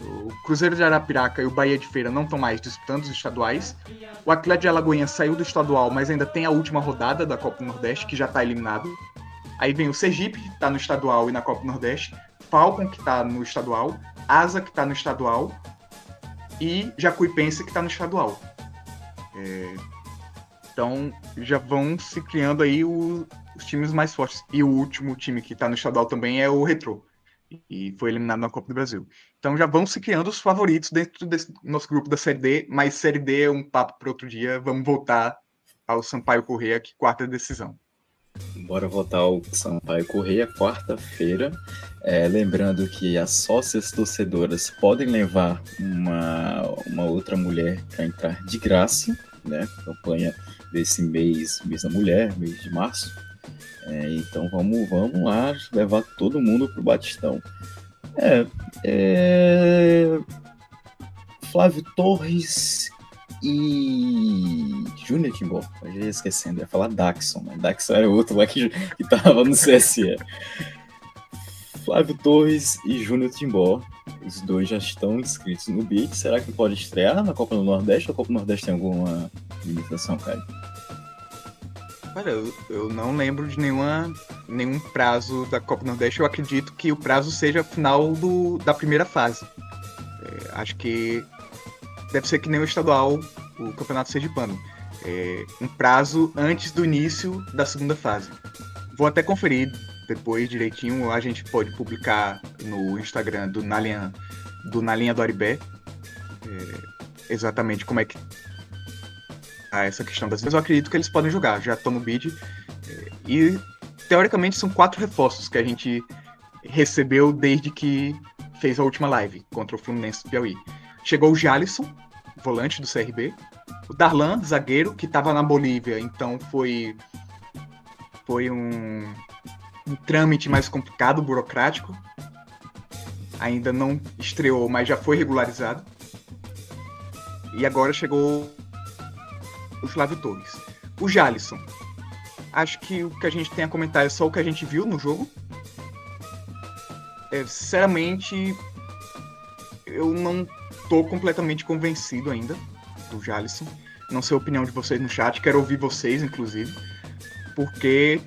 o Cruzeiro de Arapiraca e o Bahia de Feira não estão mais disputando os estaduais. O Atlético de Alagoinha saiu do estadual, mas ainda tem a última rodada da Copa do Nordeste, que já está eliminado. Aí vem o Sergipe, que está no estadual e na Copa Nordeste. Falcon, que está no estadual, Asa, que está no estadual, e Jacuipense, que está no estadual. É... Então já vão se criando aí o... os times mais fortes. E o último time que está no estadual também é o Retro. E foi eliminado na Copa do Brasil. Então já vão se criando os favoritos dentro desse nosso grupo da Série D, mas Série D é um papo para outro dia. Vamos voltar ao Sampaio Correia, que quarta decisão. Bora voltar ao Sampaio Correia, quarta-feira. É, lembrando que as sócias torcedoras podem levar uma, uma outra mulher para entrar de graça, né? Campanha desse mês, mês da mulher, mês de março. É, então vamos, vamos lá levar todo mundo pro Batistão. É, é... Flávio Torres e Júnior Timbó. Eu já ia esquecendo, ia falar Daxon, mas Daxon era outro lá que, que tava no CSE. Flávio Torres e Júnior Timbó. Os dois já estão inscritos no BID. Será que pode estrear na Copa do Nordeste ou a Copa do Nordeste tem alguma limitação, cara? Cara, eu, eu não lembro de nenhuma, nenhum prazo da Copa do Nordeste. Eu acredito que o prazo seja final do, da primeira fase. É, acho que deve ser que nem o estadual, o Campeonato Sergipano. É, um prazo antes do início da segunda fase. Vou até conferir depois direitinho, a gente pode publicar no Instagram do Nalinha do Nalinha do Aribé é, exatamente como é que tá essa questão das vezes. Eu acredito que eles podem jogar, já estão no bid. É, e teoricamente são quatro reforços que a gente recebeu desde que fez a última live contra o Fluminense do Piauí. Chegou o Jalisson, volante do CRB. O Darlan, zagueiro, que estava na Bolívia, então foi foi um um trâmite mais complicado, burocrático. Ainda não estreou, mas já foi regularizado. E agora chegou o Flávio Torres. O Jalisson. Acho que o que a gente tem a comentar é só o que a gente viu no jogo. É, sinceramente, eu não tô completamente convencido ainda do Jalisson. Não sei a opinião de vocês no chat, quero ouvir vocês, inclusive. Porque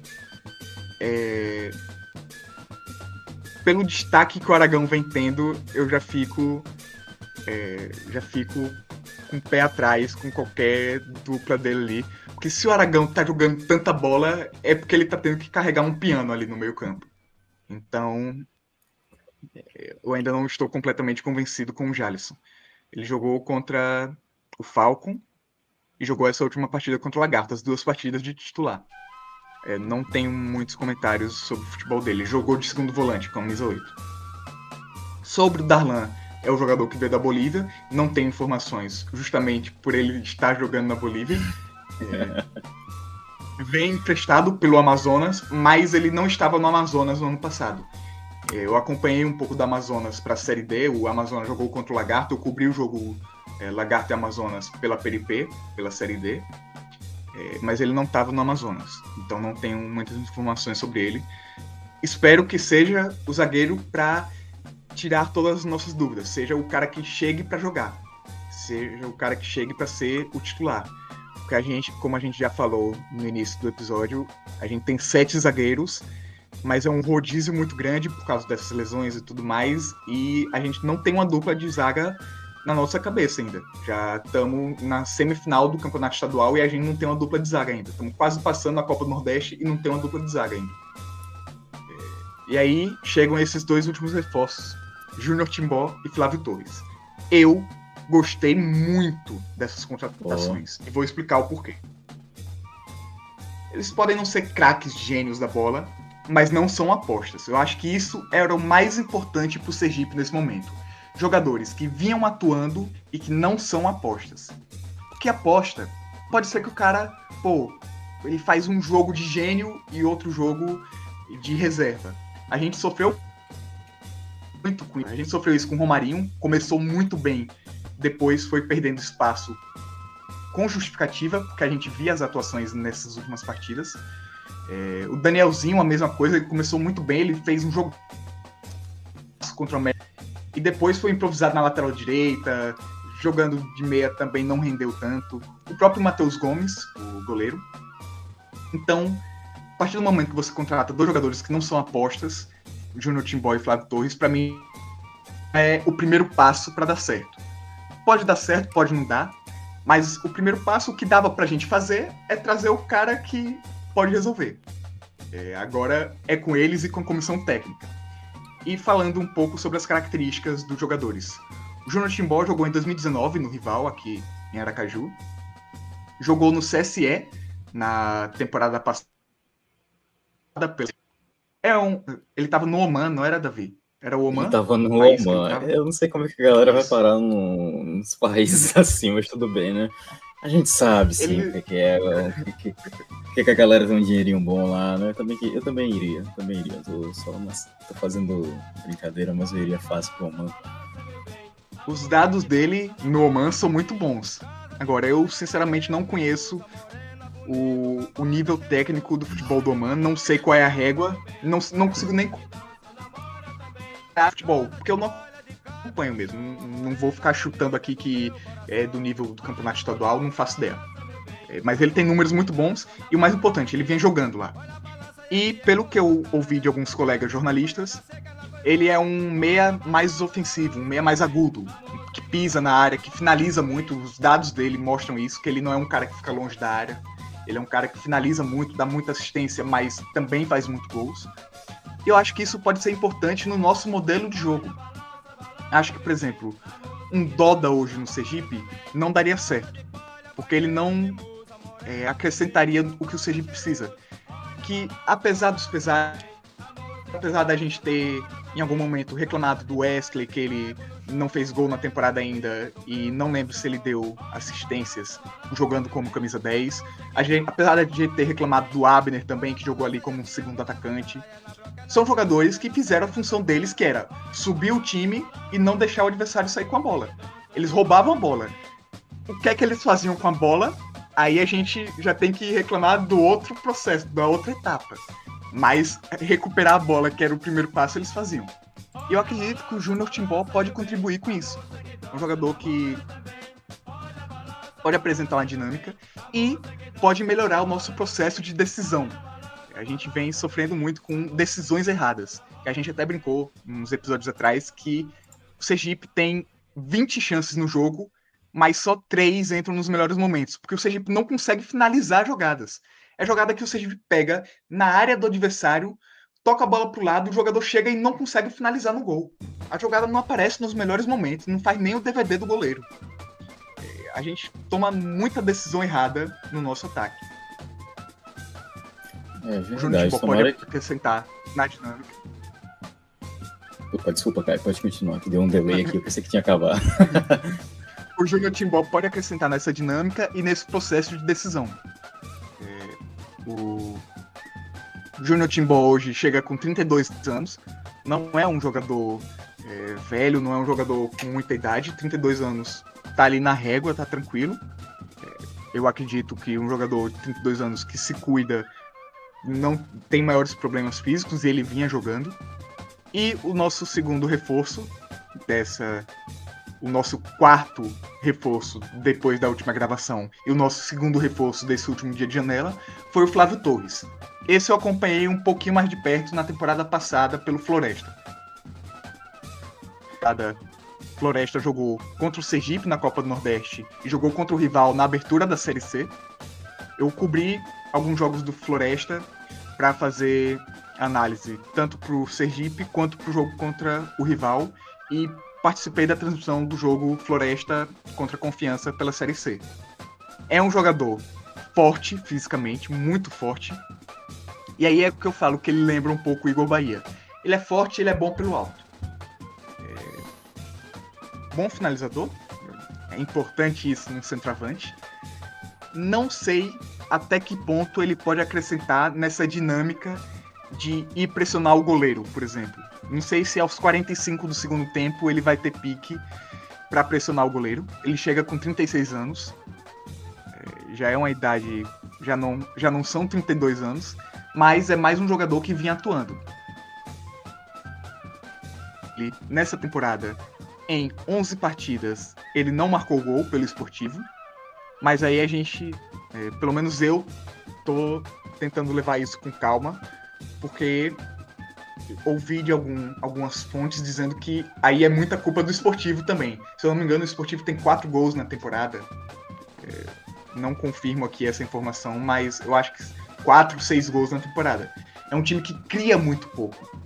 é... Pelo destaque que o Aragão vem tendo, eu já fico. É... Já fico com o pé atrás com qualquer dupla dele ali. Porque se o Aragão tá jogando tanta bola, é porque ele tá tendo que carregar um piano ali no meio campo. Então, eu ainda não estou completamente convencido com o Jalisson. Ele jogou contra o Falcon e jogou essa última partida contra o Lagarto, as duas partidas de titular. É, não tenho muitos comentários sobre o futebol dele. Jogou de segundo volante, com a camisa 8. Sobre o Darlan, é o jogador que veio da Bolívia. Não tenho informações justamente por ele estar jogando na Bolívia. É, vem emprestado pelo Amazonas, mas ele não estava no Amazonas no ano passado. Eu acompanhei um pouco do Amazonas para a Série D. O Amazonas jogou contra o Lagarto. Eu cobri o jogo é, Lagarto e Amazonas pela Peripê, pela Série D. É, mas ele não estava no Amazonas. Então não tenho muitas informações sobre ele. Espero que seja o zagueiro para tirar todas as nossas dúvidas. Seja o cara que chegue para jogar. Seja o cara que chegue para ser o titular. Porque a gente, como a gente já falou no início do episódio, a gente tem sete zagueiros, mas é um rodízio muito grande por causa dessas lesões e tudo mais. E a gente não tem uma dupla de zaga na nossa cabeça ainda. Já estamos na semifinal do campeonato estadual e a gente não tem uma dupla de zaga ainda. Estamos quase passando a Copa do Nordeste e não tem uma dupla de zaga ainda. É, e aí chegam esses dois últimos reforços, Júnior Timbó e Flávio Torres. Eu gostei muito dessas contratações oh. e vou explicar o porquê. Eles podem não ser craques gênios da bola, mas não são apostas. Eu acho que isso era o mais importante para o Sergipe nesse momento jogadores que vinham atuando e que não são apostas. Porque aposta pode ser que o cara, pô, ele faz um jogo de gênio e outro jogo de reserva. A gente sofreu muito com isso. A gente sofreu isso com o Romarinho, começou muito bem, depois foi perdendo espaço com justificativa, porque a gente via as atuações nessas últimas partidas. É, o Danielzinho, a mesma coisa, ele começou muito bem, ele fez um jogo contra o América e depois foi improvisado na lateral direita, jogando de meia também não rendeu tanto. O próprio Matheus Gomes, o goleiro. Então, a partir do momento que você contrata dois jogadores que não são apostas, Júnior Timboy e Flávio Torres, para mim é o primeiro passo para dar certo. Pode dar certo, pode não dar, mas o primeiro passo, o que dava pra gente fazer é trazer o cara que pode resolver. É, agora é com eles e com a comissão técnica e falando um pouco sobre as características dos jogadores. O Júnior Timbó jogou em 2019 no rival aqui em Aracaju. Jogou no CSE na temporada passada. É um, ele estava no Oman, não era, Davi? Era o Oman? Ele tava no Oman. Eu não sei como é que a galera vai parar nos países assim, mas tudo bem, né? A gente sabe, sim, Ele... o que, é, o que, que, que, a galera tem um dinheirinho bom lá, né? Eu também, eu também iria, também iria. Tô, só tô fazendo brincadeira, mas eu iria fácil pro Oman. Os dados dele no Oman são muito bons. Agora, eu sinceramente não conheço o, o nível técnico do futebol do Oman, não sei qual é a régua, não, não consigo nem futebol, porque eu não acompanho mesmo. Não, vou ficar chutando aqui que é do nível do campeonato estadual, não faço ideia. É, mas ele tem números muito bons e o mais importante, ele vem jogando lá. E pelo que eu ouvi de alguns colegas jornalistas, ele é um meia mais ofensivo, um meia mais agudo, que pisa na área, que finaliza muito. Os dados dele mostram isso, que ele não é um cara que fica longe da área. Ele é um cara que finaliza muito, dá muita assistência, mas também faz muito gols. E eu acho que isso pode ser importante no nosso modelo de jogo. Acho que, por exemplo, um Doda hoje no Sergipe não daria certo. Porque ele não é, acrescentaria o que o Sergipe precisa. Que, apesar dos pesares, apesar da gente ter em algum momento reclamado do Wesley, que ele não fez gol na temporada ainda, e não lembro se ele deu assistências jogando como camisa 10. A gente, apesar de ter reclamado do Abner também, que jogou ali como um segundo atacante. São jogadores que fizeram a função deles, que era subir o time e não deixar o adversário sair com a bola. Eles roubavam a bola. O que é que eles faziam com a bola? Aí a gente já tem que reclamar do outro processo, da outra etapa. Mas recuperar a bola, que era o primeiro passo, eles faziam. Eu acredito que o Júnior Timbó pode contribuir com isso. É um jogador que pode apresentar uma dinâmica e pode melhorar o nosso processo de decisão. A gente vem sofrendo muito com decisões erradas. A gente até brincou uns episódios atrás que o Sergipe tem 20 chances no jogo, mas só três entram nos melhores momentos, porque o Sergipe não consegue finalizar jogadas. É jogada que o Sergipe pega na área do adversário, toca a bola pro lado, o jogador chega e não consegue finalizar no gol. A jogada não aparece nos melhores momentos, não faz nem o DVD do goleiro. É, a gente toma muita decisão errada no nosso ataque. É verdade. O pode acrescentar na dinâmica. Opa, desculpa, cara, pode continuar, que deu um delay aqui, eu pensei que tinha acabado. o Júnior Timbó pode acrescentar nessa dinâmica e nesse processo de decisão. É, o Júnior Timbó hoje chega com 32 anos, não é um jogador é, velho, não é um jogador com muita idade, 32 anos tá ali na régua, tá tranquilo. É, eu acredito que um jogador de 32 anos que se cuida não tem maiores problemas físicos e ele vinha jogando. E o nosso segundo reforço dessa. O nosso quarto reforço depois da última gravação e o nosso segundo reforço desse último dia de janela foi o Flávio Torres. Esse eu acompanhei um pouquinho mais de perto na temporada passada pelo Floresta. Cada Floresta jogou contra o Sergipe na Copa do Nordeste e jogou contra o rival na abertura da Série C. Eu cobri alguns jogos do Floresta para fazer análise tanto para o Sergipe quanto para o jogo contra o rival e participei da transmissão do jogo Floresta contra Confiança pela Série C. É um jogador forte fisicamente, muito forte. E aí é que eu falo que ele lembra um pouco o Igor Bahia. Ele é forte, ele é bom pelo alto. É... Bom finalizador. É importante isso no centroavante. Não sei até que ponto ele pode acrescentar nessa dinâmica de ir pressionar o goleiro, por exemplo. Não sei se aos 45 do segundo tempo ele vai ter pique para pressionar o goleiro. Ele chega com 36 anos. É, já é uma idade, já não, já não são 32 anos, mas é mais um jogador que vinha atuando. Ele, nessa temporada, em 11 partidas, ele não marcou gol pelo esportivo, mas aí a gente, é, pelo menos eu, tô tentando levar isso com calma, porque ouvi de algum, algumas fontes dizendo que aí é muita culpa do esportivo também. Se eu não me engano, o esportivo tem quatro gols na temporada. É, não confirmo aqui essa informação, mas eu acho que quatro, seis gols na temporada. É um time que cria muito pouco.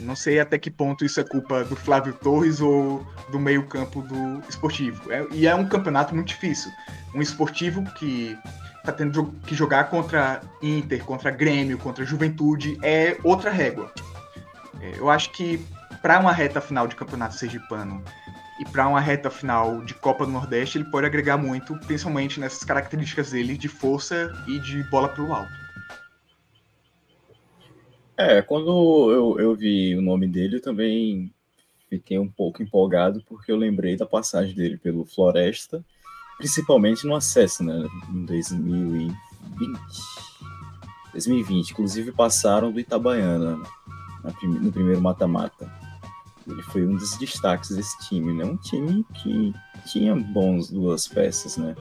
Não sei até que ponto isso é culpa do Flávio Torres ou do meio-campo do esportivo. É, e é um campeonato muito difícil. Um esportivo que tá tendo que jogar contra Inter, contra Grêmio, contra Juventude, é outra régua. É, eu acho que para uma reta final de campeonato sergipano e para uma reta final de Copa do Nordeste, ele pode agregar muito, principalmente nessas características dele de força e de bola pelo alto. É, quando eu, eu vi o nome dele, eu também fiquei um pouco empolgado, porque eu lembrei da passagem dele pelo Floresta principalmente no acesso, né, em 2020. 2020, inclusive passaram do Itabaiana no primeiro mata-mata. Ele foi um dos destaques desse time, né? Um time que tinha bons duas peças, né?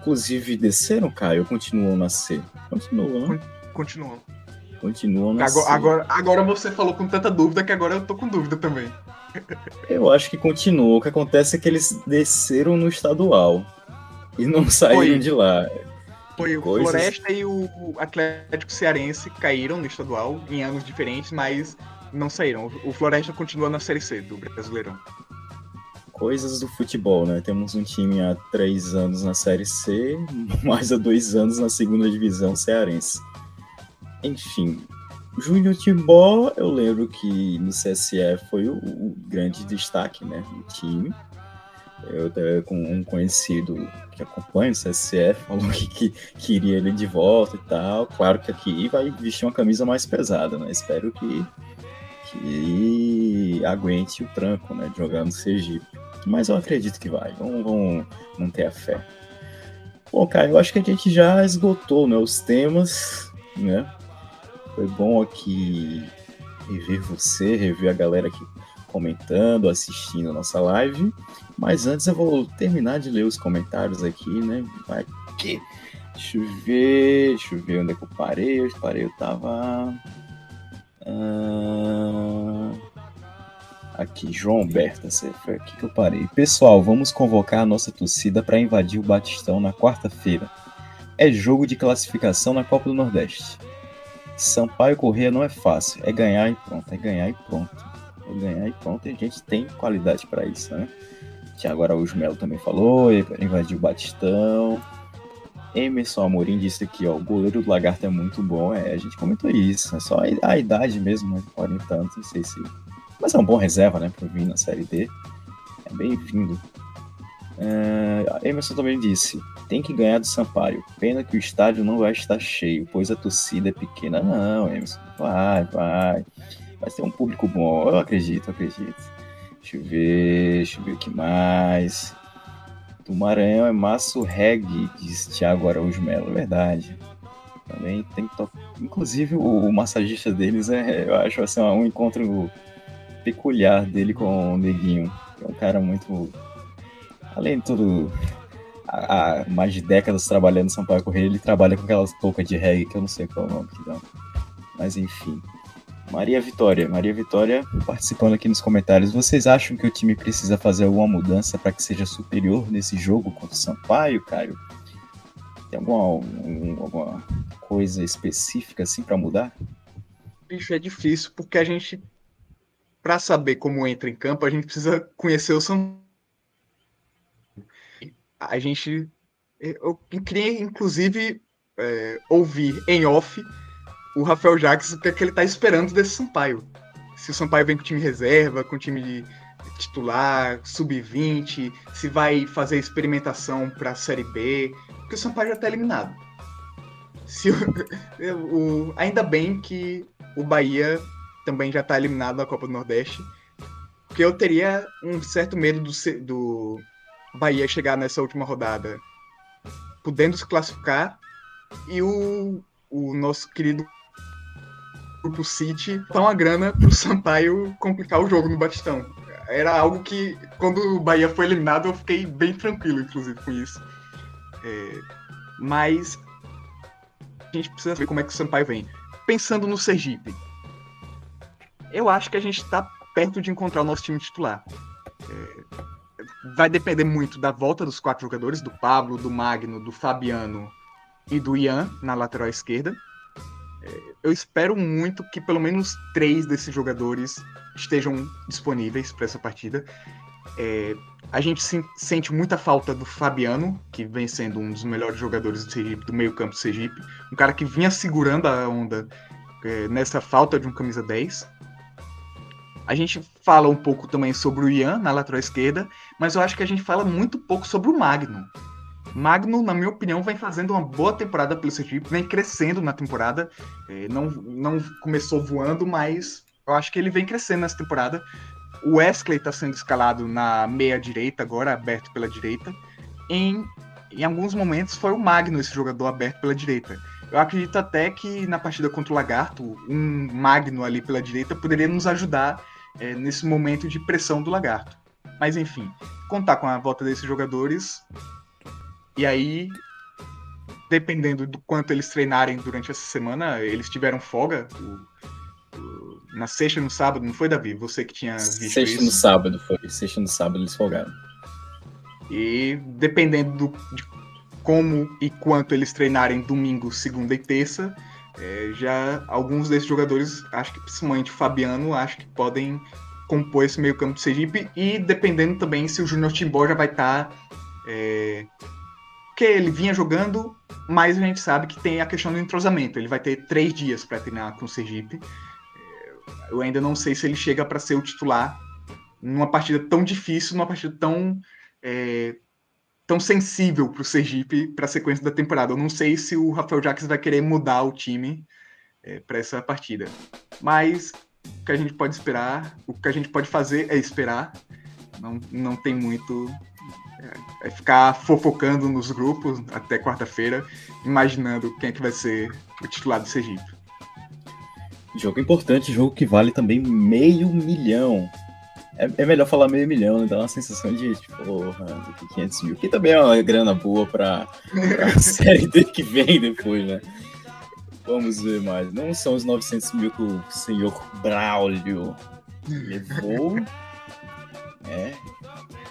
Inclusive desceram, Caio, continuam a nascer. Continuam, né? Continuam. Continuam a agora, agora, agora você falou com tanta dúvida que agora eu tô com dúvida também. Eu acho que continuou. O que acontece é que eles desceram no estadual e não saíram Foi. de lá. Foi o Coisas... Floresta e o Atlético Cearense caíram no estadual em anos diferentes, mas não saíram. O Floresta continua na Série C do Brasileirão. Coisas do futebol, né? Temos um time há três anos na Série C, mais há dois anos na segunda divisão cearense. Enfim, Júnior Timbó, eu lembro que no CSE foi o, o grande destaque né, do time. Eu com um conhecido que acompanha o CSE falou que, que queria ele de volta e tal. Claro que aqui vai vestir uma camisa mais pesada, né? Espero que, que aguente o tranco né, de jogar no Sergipe. Mas eu acredito que vai. Vamos, vamos manter a fé. Bom, cara, eu acho que a gente já esgotou né, os temas, né? Foi bom aqui rever você, rever a galera aqui comentando, assistindo a nossa live. Mas antes eu vou terminar de ler os comentários aqui, né? Vai que. Deixa eu ver. Deixa eu ver onde é que eu parei. Eu parei, eu tava. Ah, aqui, João Berta, foi aqui que eu parei. Pessoal, vamos convocar a nossa torcida para invadir o Batistão na quarta-feira. É jogo de classificação na Copa do Nordeste. Sampaio Corrêa não é fácil, é ganhar e pronto, é ganhar e pronto. É ganhar e pronto, e a gente tem qualidade para isso, né? Tiago Araújo Melo também falou, invadiu o Batistão. Emerson Amorim disse aqui, ó, o goleiro do Lagarto é muito bom. É, a gente comentou isso, é só a, idade mesmo, né? 40 tanto, não sei se. Mas é um bom reserva, né, para vir na Série D. É bem-vindo. Uh, Emerson também disse: tem que ganhar do Sampaio. Pena que o estádio não vai estar cheio, pois a torcida é pequena. Não, Emerson, vai, vai. Vai ter um público bom, eu acredito, eu acredito. Deixa eu ver, deixa eu ver o que mais. Do Maranhão é Maço Reggae, diz Thiago Araújo Melo, é verdade. Também tem que tocar. Inclusive, o, o, massagista deles é, eu acho assim, um encontro peculiar dele com o Neguinho. É um cara muito além de tudo, há, mais de décadas trabalhando em São Paulo Correio, ele trabalha com aquelas toucas de reggae que eu não sei qual é o nome que dá. Mas enfim. Maria Vitória, Maria Vitória participando aqui nos comentários. Vocês acham que o time precisa fazer alguma mudança para que seja superior nesse jogo contra o Sampaio, Caio? Tem alguma, alguma coisa específica assim para mudar? Bicho, é difícil porque a gente, para saber como entra em campo, a gente precisa conhecer o São a gente. Eu queria, inclusive, é, ouvir em off o Rafael Jacques o que, é que ele está esperando desse Sampaio. Se o Sampaio vem com time reserva, com time titular, sub-20, se vai fazer experimentação para a Série B, porque o Sampaio já está eliminado. Se o, o, ainda bem que o Bahia também já está eliminado da Copa do Nordeste, porque eu teria um certo medo do, do Bahia chegar nessa última rodada podendo se classificar e o, o nosso querido grupo City dar uma grana pro Sampaio complicar o jogo no Batistão. Era algo que, quando o Bahia foi eliminado, eu fiquei bem tranquilo, inclusive, com isso. É, mas a gente precisa ver como é que o Sampaio vem. Pensando no Sergipe, eu acho que a gente está perto de encontrar o nosso time titular. Vai depender muito da volta dos quatro jogadores, do Pablo, do Magno, do Fabiano e do Ian na lateral esquerda. É, eu espero muito que pelo menos três desses jogadores estejam disponíveis para essa partida. É, a gente sente muita falta do Fabiano, que vem sendo um dos melhores jogadores do Sergipe, do meio-campo do Sergipe. Um cara que vinha segurando a onda é, nessa falta de um camisa 10. A gente fala um pouco também sobre o Ian na lateral esquerda, mas eu acho que a gente fala muito pouco sobre o Magno. Magno, na minha opinião, vem fazendo uma boa temporada pelo Sergipe, vem crescendo na temporada. É, não, não começou voando, mas eu acho que ele vem crescendo nessa temporada. O Wesley está sendo escalado na meia direita, agora aberto pela direita. Em, em alguns momentos foi o Magno esse jogador aberto pela direita. Eu acredito até que na partida contra o Lagarto, um Magno ali pela direita poderia nos ajudar é, nesse momento de pressão do Lagarto. Mas enfim, contar com a volta desses jogadores. E aí, dependendo do quanto eles treinarem durante essa semana, eles tiveram folga. O, o, na sexta no sábado, não foi, Davi? Você que tinha visto sexta isso. no sábado, foi. Sexta no sábado eles folgaram. E dependendo do, de como e quanto eles treinarem domingo, segunda e terça, é, já alguns desses jogadores, acho que principalmente o Fabiano, acho que podem compor esse meio campo do Sergipe e dependendo também se o Júnior Timbó já vai estar tá, é, porque ele vinha jogando, mas a gente sabe que tem a questão do entrosamento. Ele vai ter três dias para treinar com o Sergipe. É, eu ainda não sei se ele chega para ser o titular numa partida tão difícil, numa partida tão é, tão sensível para o Sergipe para a sequência da temporada. Eu não sei se o Rafael Jacques vai querer mudar o time é, para essa partida. Mas o que a gente pode esperar, o que a gente pode fazer é esperar. Não, não tem muito. É, é ficar fofocando nos grupos até quarta-feira, imaginando quem é que vai ser o titular do Sergipe. Jogo importante, jogo que vale também meio milhão é, é, melhor falar meio milhão, né? Dá uma sensação de, tipo, porra, do que 500 mil. Que também é uma grana boa pra, pra série que vem depois, né? Vamos ver mais. Não são os 900 mil que o senhor Braulio levou. É.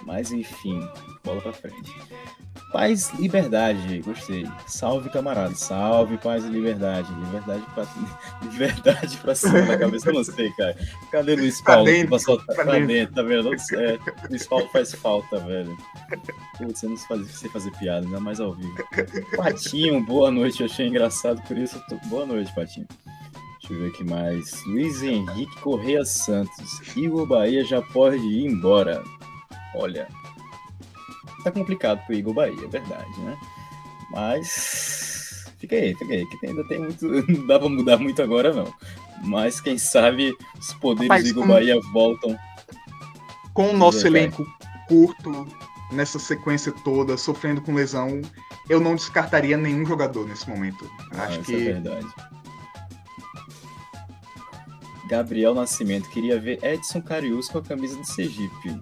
Mas enfim, bola pra frente. Paz e liberdade, gostei. Salve, camarada. Salve, paz e liberdade. Liberdade pra, liberdade pra cima da cabeça, eu não sei, cara. Cadê Luiz Paulo? Pra dentro, passou, pra, pra dentro. dentro, tá vendo? É, Luiz Paulo faz falta, velho. Eu não sei fazer piada, ainda mais ao vivo. Patinho, boa noite. Eu achei engraçado, por isso. Tô... Boa noite, Patinho. Deixa eu ver aqui mais. Luiz Henrique Correia Santos. Igor Bahia já pode ir embora. Olha, tá complicado pro Igor Bahia, é verdade, né? Mas fica aí, fica aí, que ainda tem muito. Não dá pra mudar muito agora, não. Mas quem sabe os poderes Mas, do Igor com... Bahia voltam. Com o nosso elenco curto, nessa sequência toda, sofrendo com lesão, eu não descartaria nenhum jogador nesse momento. Ah, Acho que. É verdade. Gabriel Nascimento queria ver Edson Carius com a camisa do Sergipe.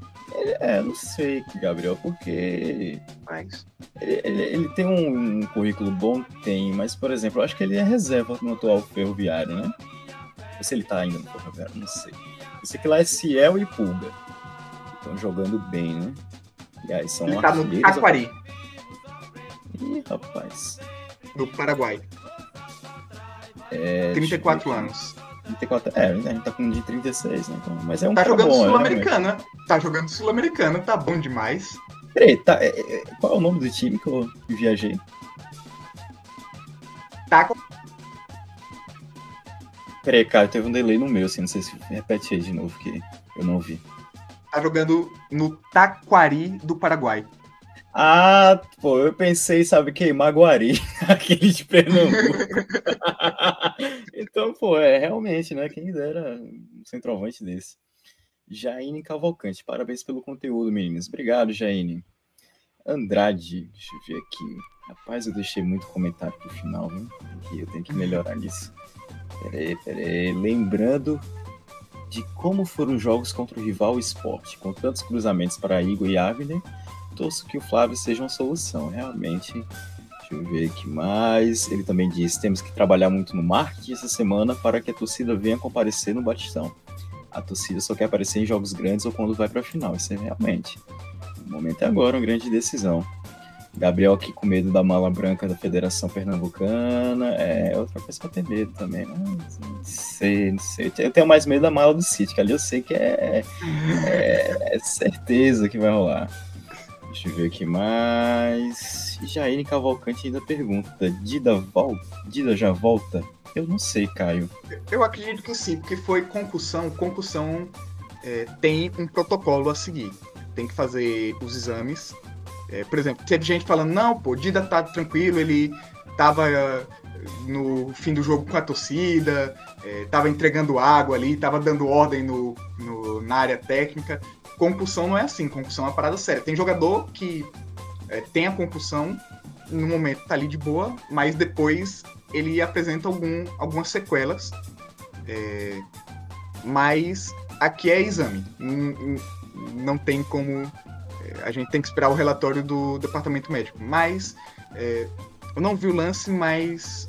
É, não sei, Gabriel, porque. Mas... Ele, ele, ele, tem um, um, currículo bom, tem, mas, por exemplo, eu acho que ele é reserva no atual ferroviário, né? Ou se ele tá ainda no ferroviário, não sei. Eu sei que lá é Ciel e Pulga. Estão jogando bem, né? E aí são ele tá no Taquari. Ih, rapaz. No Paraguai. É, 34 anos. 34, é, a gente tá com de 36, né? Então, mas é um Tá jogando né, Sul-Americana. Né? Tá jogando Sul-Americana, tá bom demais. Peraí, tá, é, é, qual é o nome do time que eu viajei? Tá. Peraí, cara, teve um delay no meu, assim, não sei se repete aí de novo, que eu não vi. Tá jogando no Taquari do Paraguai. Ah, pô, eu pensei, sabe que Maguari, aquele de Pernambuco. então, pô, é realmente, né? Quem dera um centroavante desse. Jaine Cavalcante, parabéns pelo conteúdo, meninas. Obrigado, Jaine. Andrade, deixa eu ver aqui. Rapaz, eu deixei muito comentário pro final, viu? Eu tenho que melhorar nisso. Peraí, peraí. Lembrando de como foram os jogos contra o rival esporte, com tantos cruzamentos para Igor e Avner torço que o Flávio seja uma solução, realmente. Deixa eu ver aqui mais. Ele também disse: temos que trabalhar muito no marketing essa semana para que a torcida venha comparecer no Batistão. A torcida só quer aparecer em jogos grandes ou quando vai para a final. Isso é realmente. O momento é agora, uma grande decisão. Gabriel aqui com medo da mala branca da Federação Pernambucana. É outra eu tenho medo também. Né? Não sei, não sei. Eu tenho mais medo da mala do City, que ali eu sei que é, é, é certeza que vai rolar. Deixa eu ver aqui mais. Jair Cavalcante ainda pergunta: Dida, vol... Dida já volta? Eu não sei, Caio. Eu acredito que sim, porque foi concussão. Concussão é, tem um protocolo a seguir. Tem que fazer os exames. É, por exemplo, teve gente falando: não, pô, Dida tá tranquilo, ele tava é, no fim do jogo com a torcida, é, tava entregando água ali, tava dando ordem no, no, na área técnica. Concussão não é assim, concussão é uma parada séria. Tem jogador que é, tem a concussão, no momento tá ali de boa, mas depois ele apresenta algum, algumas sequelas. É, mas aqui é exame. Não, não tem como. É, a gente tem que esperar o relatório do departamento médico. Mas é, eu não vi o lance, mas.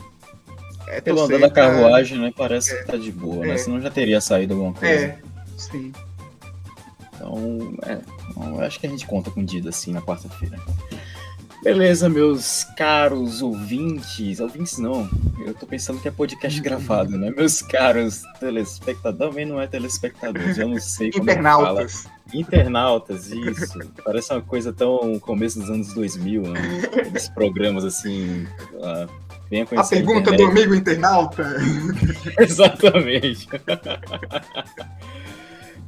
É Pelo andar da carruagem, né? Parece é, que tá de boa, né? É. Senão já teria saído alguma coisa. É, sim. Então, é, eu acho que a gente conta com o Dida assim na quarta-feira. Beleza, meus caros ouvintes. Ouvintes não, eu tô pensando que é podcast gravado, né? Meus caros telespectadores, também não é telespectadores, eu não sei como Internautas. Fala. Internautas, isso. Parece uma coisa tão começo dos anos 2000, né? Aqueles programas assim, lá, bem A pergunta do amigo internauta. Exatamente.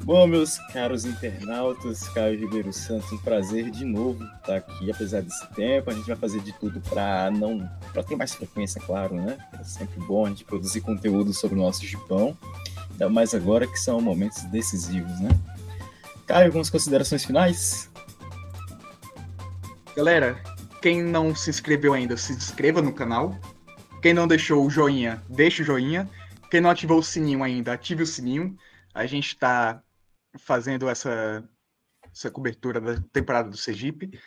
Bom, meus caros internautas, Caio Ribeiro Santos, um prazer de novo estar aqui, apesar desse tempo. A gente vai fazer de tudo para não, para ter mais frequência, claro, né? É sempre bom a gente produzir conteúdo sobre o nosso Japão, ainda mais agora que são momentos decisivos, né? Caio, algumas considerações finais? Galera, quem não se inscreveu ainda, se inscreva no canal. Quem não deixou o joinha, deixa o joinha. Quem não ativou o sininho ainda, ative o sininho. A gente está fazendo essa, essa cobertura da temporada do Sergipe.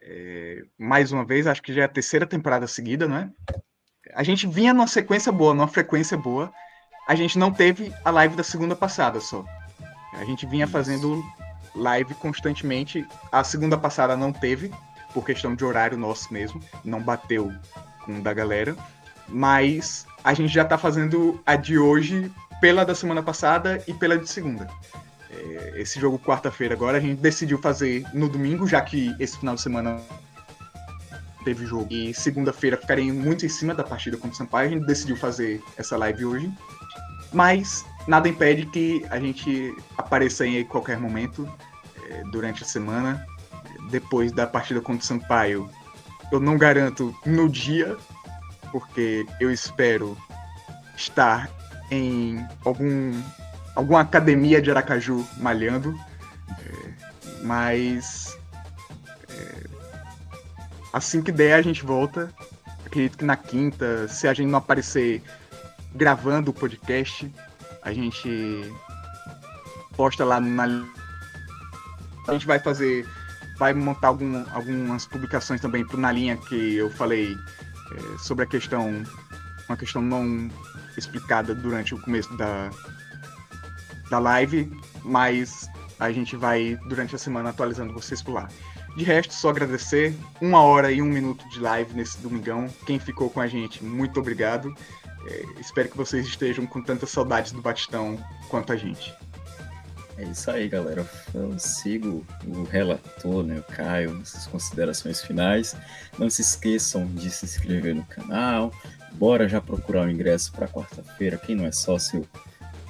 É, mais uma vez, acho que já é a terceira temporada seguida, né? A gente vinha numa sequência boa, numa frequência boa. A gente não teve a live da segunda passada só. A gente vinha fazendo live constantemente. A segunda passada não teve, por questão de horário nosso mesmo, não bateu com o da galera. Mas a gente já tá fazendo a de hoje pela da semana passada e pela de segunda. É, esse jogo quarta-feira agora a gente decidiu fazer no domingo, já que esse final de semana teve jogo. E segunda-feira ficarei muito em cima da partida contra o Sampaio. A gente decidiu fazer essa live hoje. Mas nada impede que a gente apareça em qualquer momento é, durante a semana. Depois da partida contra o Sampaio. Eu não garanto no dia, porque eu espero estar em algum alguma academia de Aracaju malhando, é, mas é, assim que der a gente volta. Acredito que na quinta, se a gente não aparecer gravando o podcast, a gente posta lá na a gente vai fazer vai montar algum, algumas publicações também pro na linha que eu falei é, sobre a questão uma questão não explicada durante o começo da, da live, mas a gente vai durante a semana atualizando vocês por lá. De resto, só agradecer. Uma hora e um minuto de live nesse domingão. Quem ficou com a gente, muito obrigado. É, espero que vocês estejam com tantas saudades do Batistão quanto a gente. É isso aí, galera. Eu sigo o relator, né, o Caio, nessas considerações finais. Não se esqueçam de se inscrever no canal. Bora já procurar o ingresso para quarta-feira. Quem não é sócio,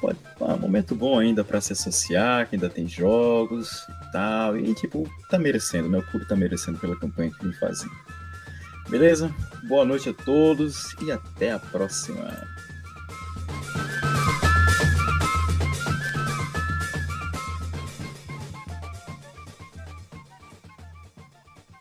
pode. Ah, momento bom ainda para se associar, que ainda tem jogos e tal. E, tipo, tá merecendo? O clube tá merecendo pela campanha que vem fazendo. Beleza? Boa noite a todos e até a próxima.